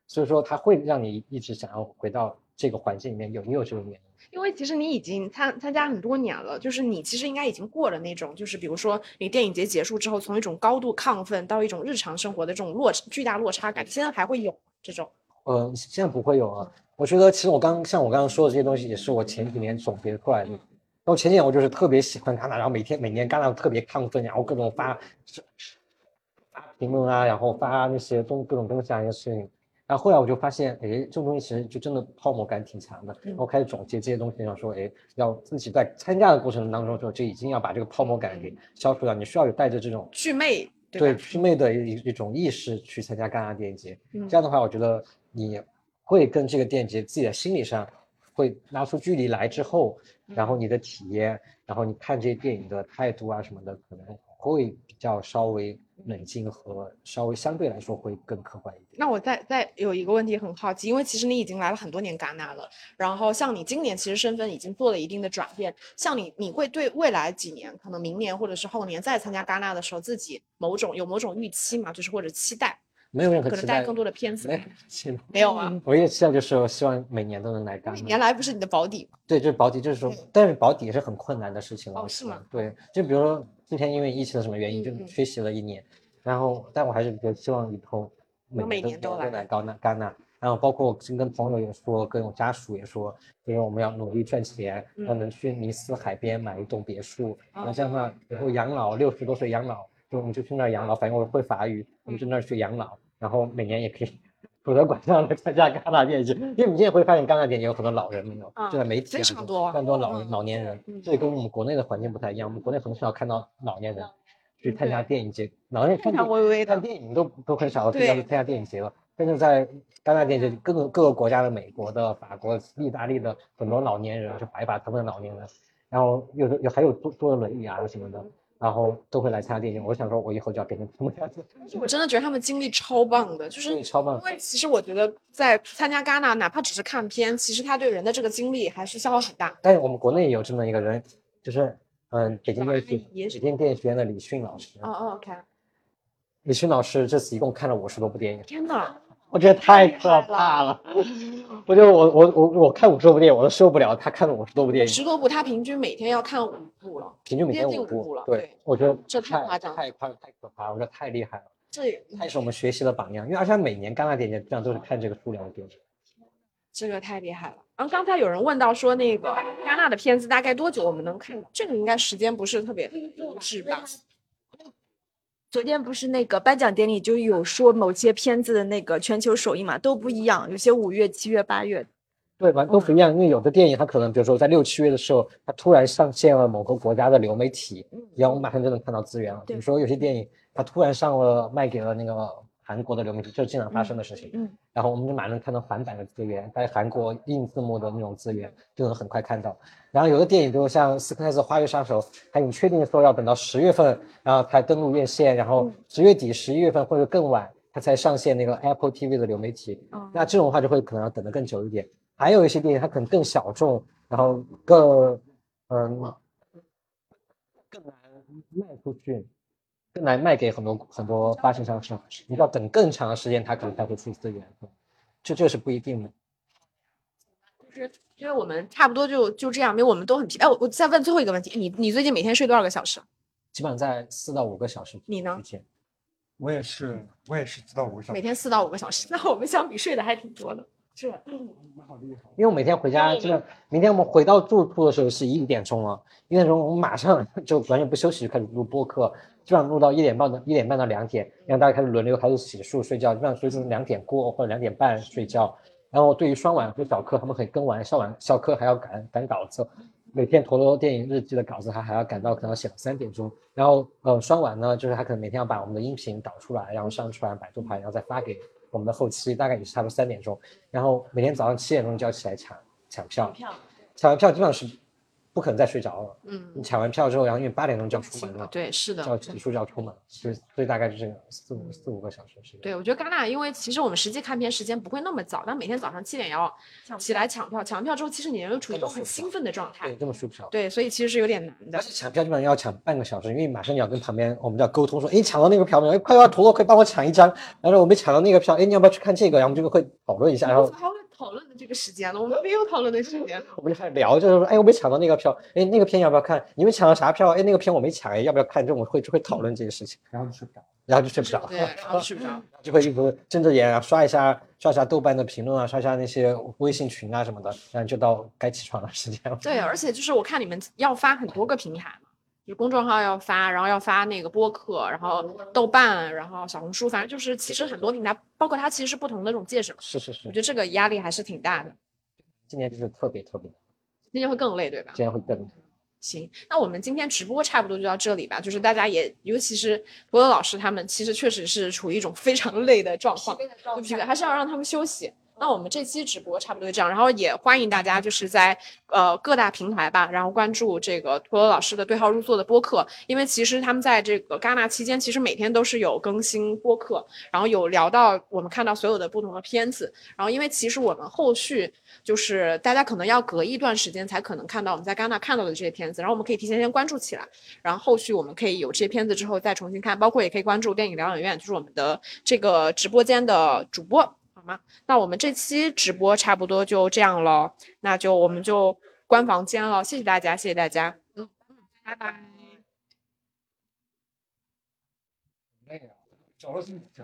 所以说，它会让你一直想要回到这个环境里面，有你有这个原因。因为其实你已经参参加很多年了，就是你其实应该已经过了那种，就是比如说你电影节结束之后，从一种高度亢奋到一种日常生活的这种落巨大落差感，现在还会有这种。呃，现在不会有啊。我觉得其实我刚像我刚刚说的这些东西，也是我前几年总结出来的。然后前几年我就是特别喜欢戛纳，然后每天每年戛纳特别亢奋，然后各种发发评论啊，然后发那些东各种东西啊，一些事情。然后后来我就发现，哎，这种东西其实就真的泡沫感挺强的。然后开始总结这些东西，想说，哎，要自己在参加的过程当中就就已经要把这个泡沫感给消除掉。你需要有带着这种祛魅，对祛魅的一一种意识去参加戛纳电影节。嗯这样的话，我觉得你会跟这个电影节自己的心理上会拉出距离来之后，然后你的体验，然后你看这些电影的态度啊什么的，可能会比较稍微冷静和稍微相对来说会更客观一点。那我再再有一个问题很好奇，因为其实你已经来了很多年戛纳了，然后像你今年其实身份已经做了一定的转变，像你你会对未来几年，可能明年或者是后年再参加戛纳的时候，自己某种有某种预期嘛？就是或者期待，没有任何期待，可能带更多的片子没，有啊？唯一的期待就是我希望每年都能来戛纳每纳。年来不是你的保底吗？对，就是保底，就是说，但是保底也是很困难的事情了。是吗对，就比如说之前因为疫情的什么原因，就缺席了一年，然后但我还是比较希望以后能每每年都来都来戛纳戛纳。然后包括我跟跟朋友也说，跟我家属也说，因为我们要努力赚钱，要嗯。能去尼斯海边买一栋别墅，然后哦这样的话以后养老六十多岁养老，就我们就去那儿养老，反正我会法语，我们就那儿去养老，然后每年也可以拄着拐杖来参加戛纳电影节，因为你现在会发现戛纳电影节有很多老人没有，嗯就在媒体非常多。非常多老老年人嗯，这跟我们国内的环境不太一样，我们国内很少看到老年人去参加电影节，老年人看非常电微微看电影都都很少对要去参加电影节了。但是在戛纳电影节，各个各个国家的，美国的、法国、意大利的很多老年人，就白发苍苍的老年人，然后有的有还有坐坐着轮椅啊什么的，然后都会来参加电影。我想说，我以后就要变成这么样子，我真的觉得他们经历超棒的，就是对，超棒因。为其实我觉得在参加戛纳，哪怕只是看片，其实他对人的这个精力还是消耗很大。但是我们国内也有这么一个人，就是嗯，北京电视阿姨北京电影学院的李迅老师。哦哦，OK，李迅老师这次一共看了五十多部电影，天呐，我觉得太可怕了。我觉得我我我我看五十多部电影我都受不了，他看了五十多部电影，十多部，他平均每天要看五部了，平均每天五部部了。对对，我觉得这太太夸张太夸太可怕了，我觉得太厉害了，这他也是我们学习的榜样。因为而且他每年戛纳电影节这样都是看这个数量的电影。这个太厉害了。然后刚才有人问到说，那个戛纳的片子大概多久我们能看到？这个应该时间不是特别是吧？昨天不是那个颁奖典礼就有说某些片子的那个全球首映嘛都不一样，有些五月、七月、八月。对完？都不一样，因为有的电影它可能，比如说在六七月的时候，它突然上线了某个国家的流媒体，然后我们马上就能看到资源了。比如说有些电影它突然上了卖给了那个韩国的流媒体，就是经常发生的事情。嗯，然后我们就马上能看到韩版的资源，在韩国硬字幕的那种资源就能很快看到。然后有的电影，比如像斯科塞斯《花月杀手》，它已经确定说要等到十月份，然后才登陆院线，然后十月底、十一月份或者更晚，它才上线那个 Apple TV 的流媒体。哦那这种的话就会可能要等得更久一点。还有一些电影它可能更小众，然后更嗯更难卖出去，更难卖给很多很多发行商是，你要等更长的时间，它可能才会出资源。这这是不一定的。就是因为我们差不多就就这样，因为我们都很疲。哎，我我再问最后一个问题，你你最近每天睡多少个小时？基本上在四到五个小时你呢。我也是，我也是知道我想每天四到五个小时，那我们相比睡的还挺多的。是，好厉害。因为我每天回家，基本明天我们回到住处的时候是一点钟了，一点钟我们马上 就完全不休息就开始录播客，基本上录到一点半的一点半到两点，让大家开始轮流开始洗漱睡觉，基本上所以就是两点过或者两点半睡觉。然后对于双晚和小课，他们可以跟完上晚校课还要赶赶稿子，每天陀螺电影日记的稿子他还要赶到可能要写到三点钟。然后呃双晚呢，就是他可能每天要把我们的音频导出来，然后上传百度盘，然后再发给我们的后期，大概也是差不多三点钟。然后每天早上七点钟就要起来抢抢票，抢完票基本上是不可能再睡着了。嗯你，抢完票之后，然后因为八点钟就要出门了，对，是的。就要结束就要出门，所以所以大概就这个四五四五个小时时间。对，我觉得戛纳，因为其实我们实际看片时间不会那么早，但每天早上七点要起来抢票，抢完票之后，其实你人又处于一种很兴奋的状态对，，根本睡不着。对，所以其实是有点难的而。且抢票基本上要抢半个小时，因为马上你要跟旁边我们就要沟通说，哎，抢到那个票没有？哎，快要陀螺，快帮我抢一张。然后我没抢到那个票，哎，你要不要去看这个？然后我们就会讨论一下，然后讨论的这个时间了？我们没有讨论的时间。我们就开始聊，就是说，哎，我没抢到那个票，哎，那个片要不要看？你们抢了啥票？哎，那个片我没抢，哎，要不要看？这种会就会讨论这个事情，然后就睡不着。然后就睡不着。对，然后睡不着。就会一直睁着眼啊，刷一下刷一下豆瓣的评论啊，刷一下那些微信群啊什么的，然后就到该起床的时间了。对，而且就是我看你们要发很多个平台嘛，就公众号要发，然后要发那个播客，然后豆瓣，然后小红书，反正就是其实很多平台，包括它其实是不同的这种介质嘛。是是是我觉，得这个压力还是挺大的，今年就是特别特别，今年会更累，对吧？今年会更行，那我们今天直播差不多就到这里吧。就是大家也，尤其是博德老师他们，其实确实是处于一种非常累的状况，就疲惫，还是要让他们休息。那我们这期直播差不多就这样，然后也欢迎大家就是在呃各大平台吧，然后关注这个陀螺老师的对号入座的播客，因为其实他们在这个戛纳期间，其实每天都是有更新播客，然后有聊到我们看到所有的不同的片子，然后因为其实我们后续就是大家可能要隔一段时间才可能看到我们在戛纳看到的这些片子，然后我们可以提前先关注起来，然后后续我们可以有这些片子之后再重新看，包括也可以关注电影疗养院，就是我们的这个直播间的主播，好吗？那我们这期直播差不多就这样了，那就我们就关房间了，谢谢大家，谢谢大家，嗯，拜拜。累啊，走了这么久。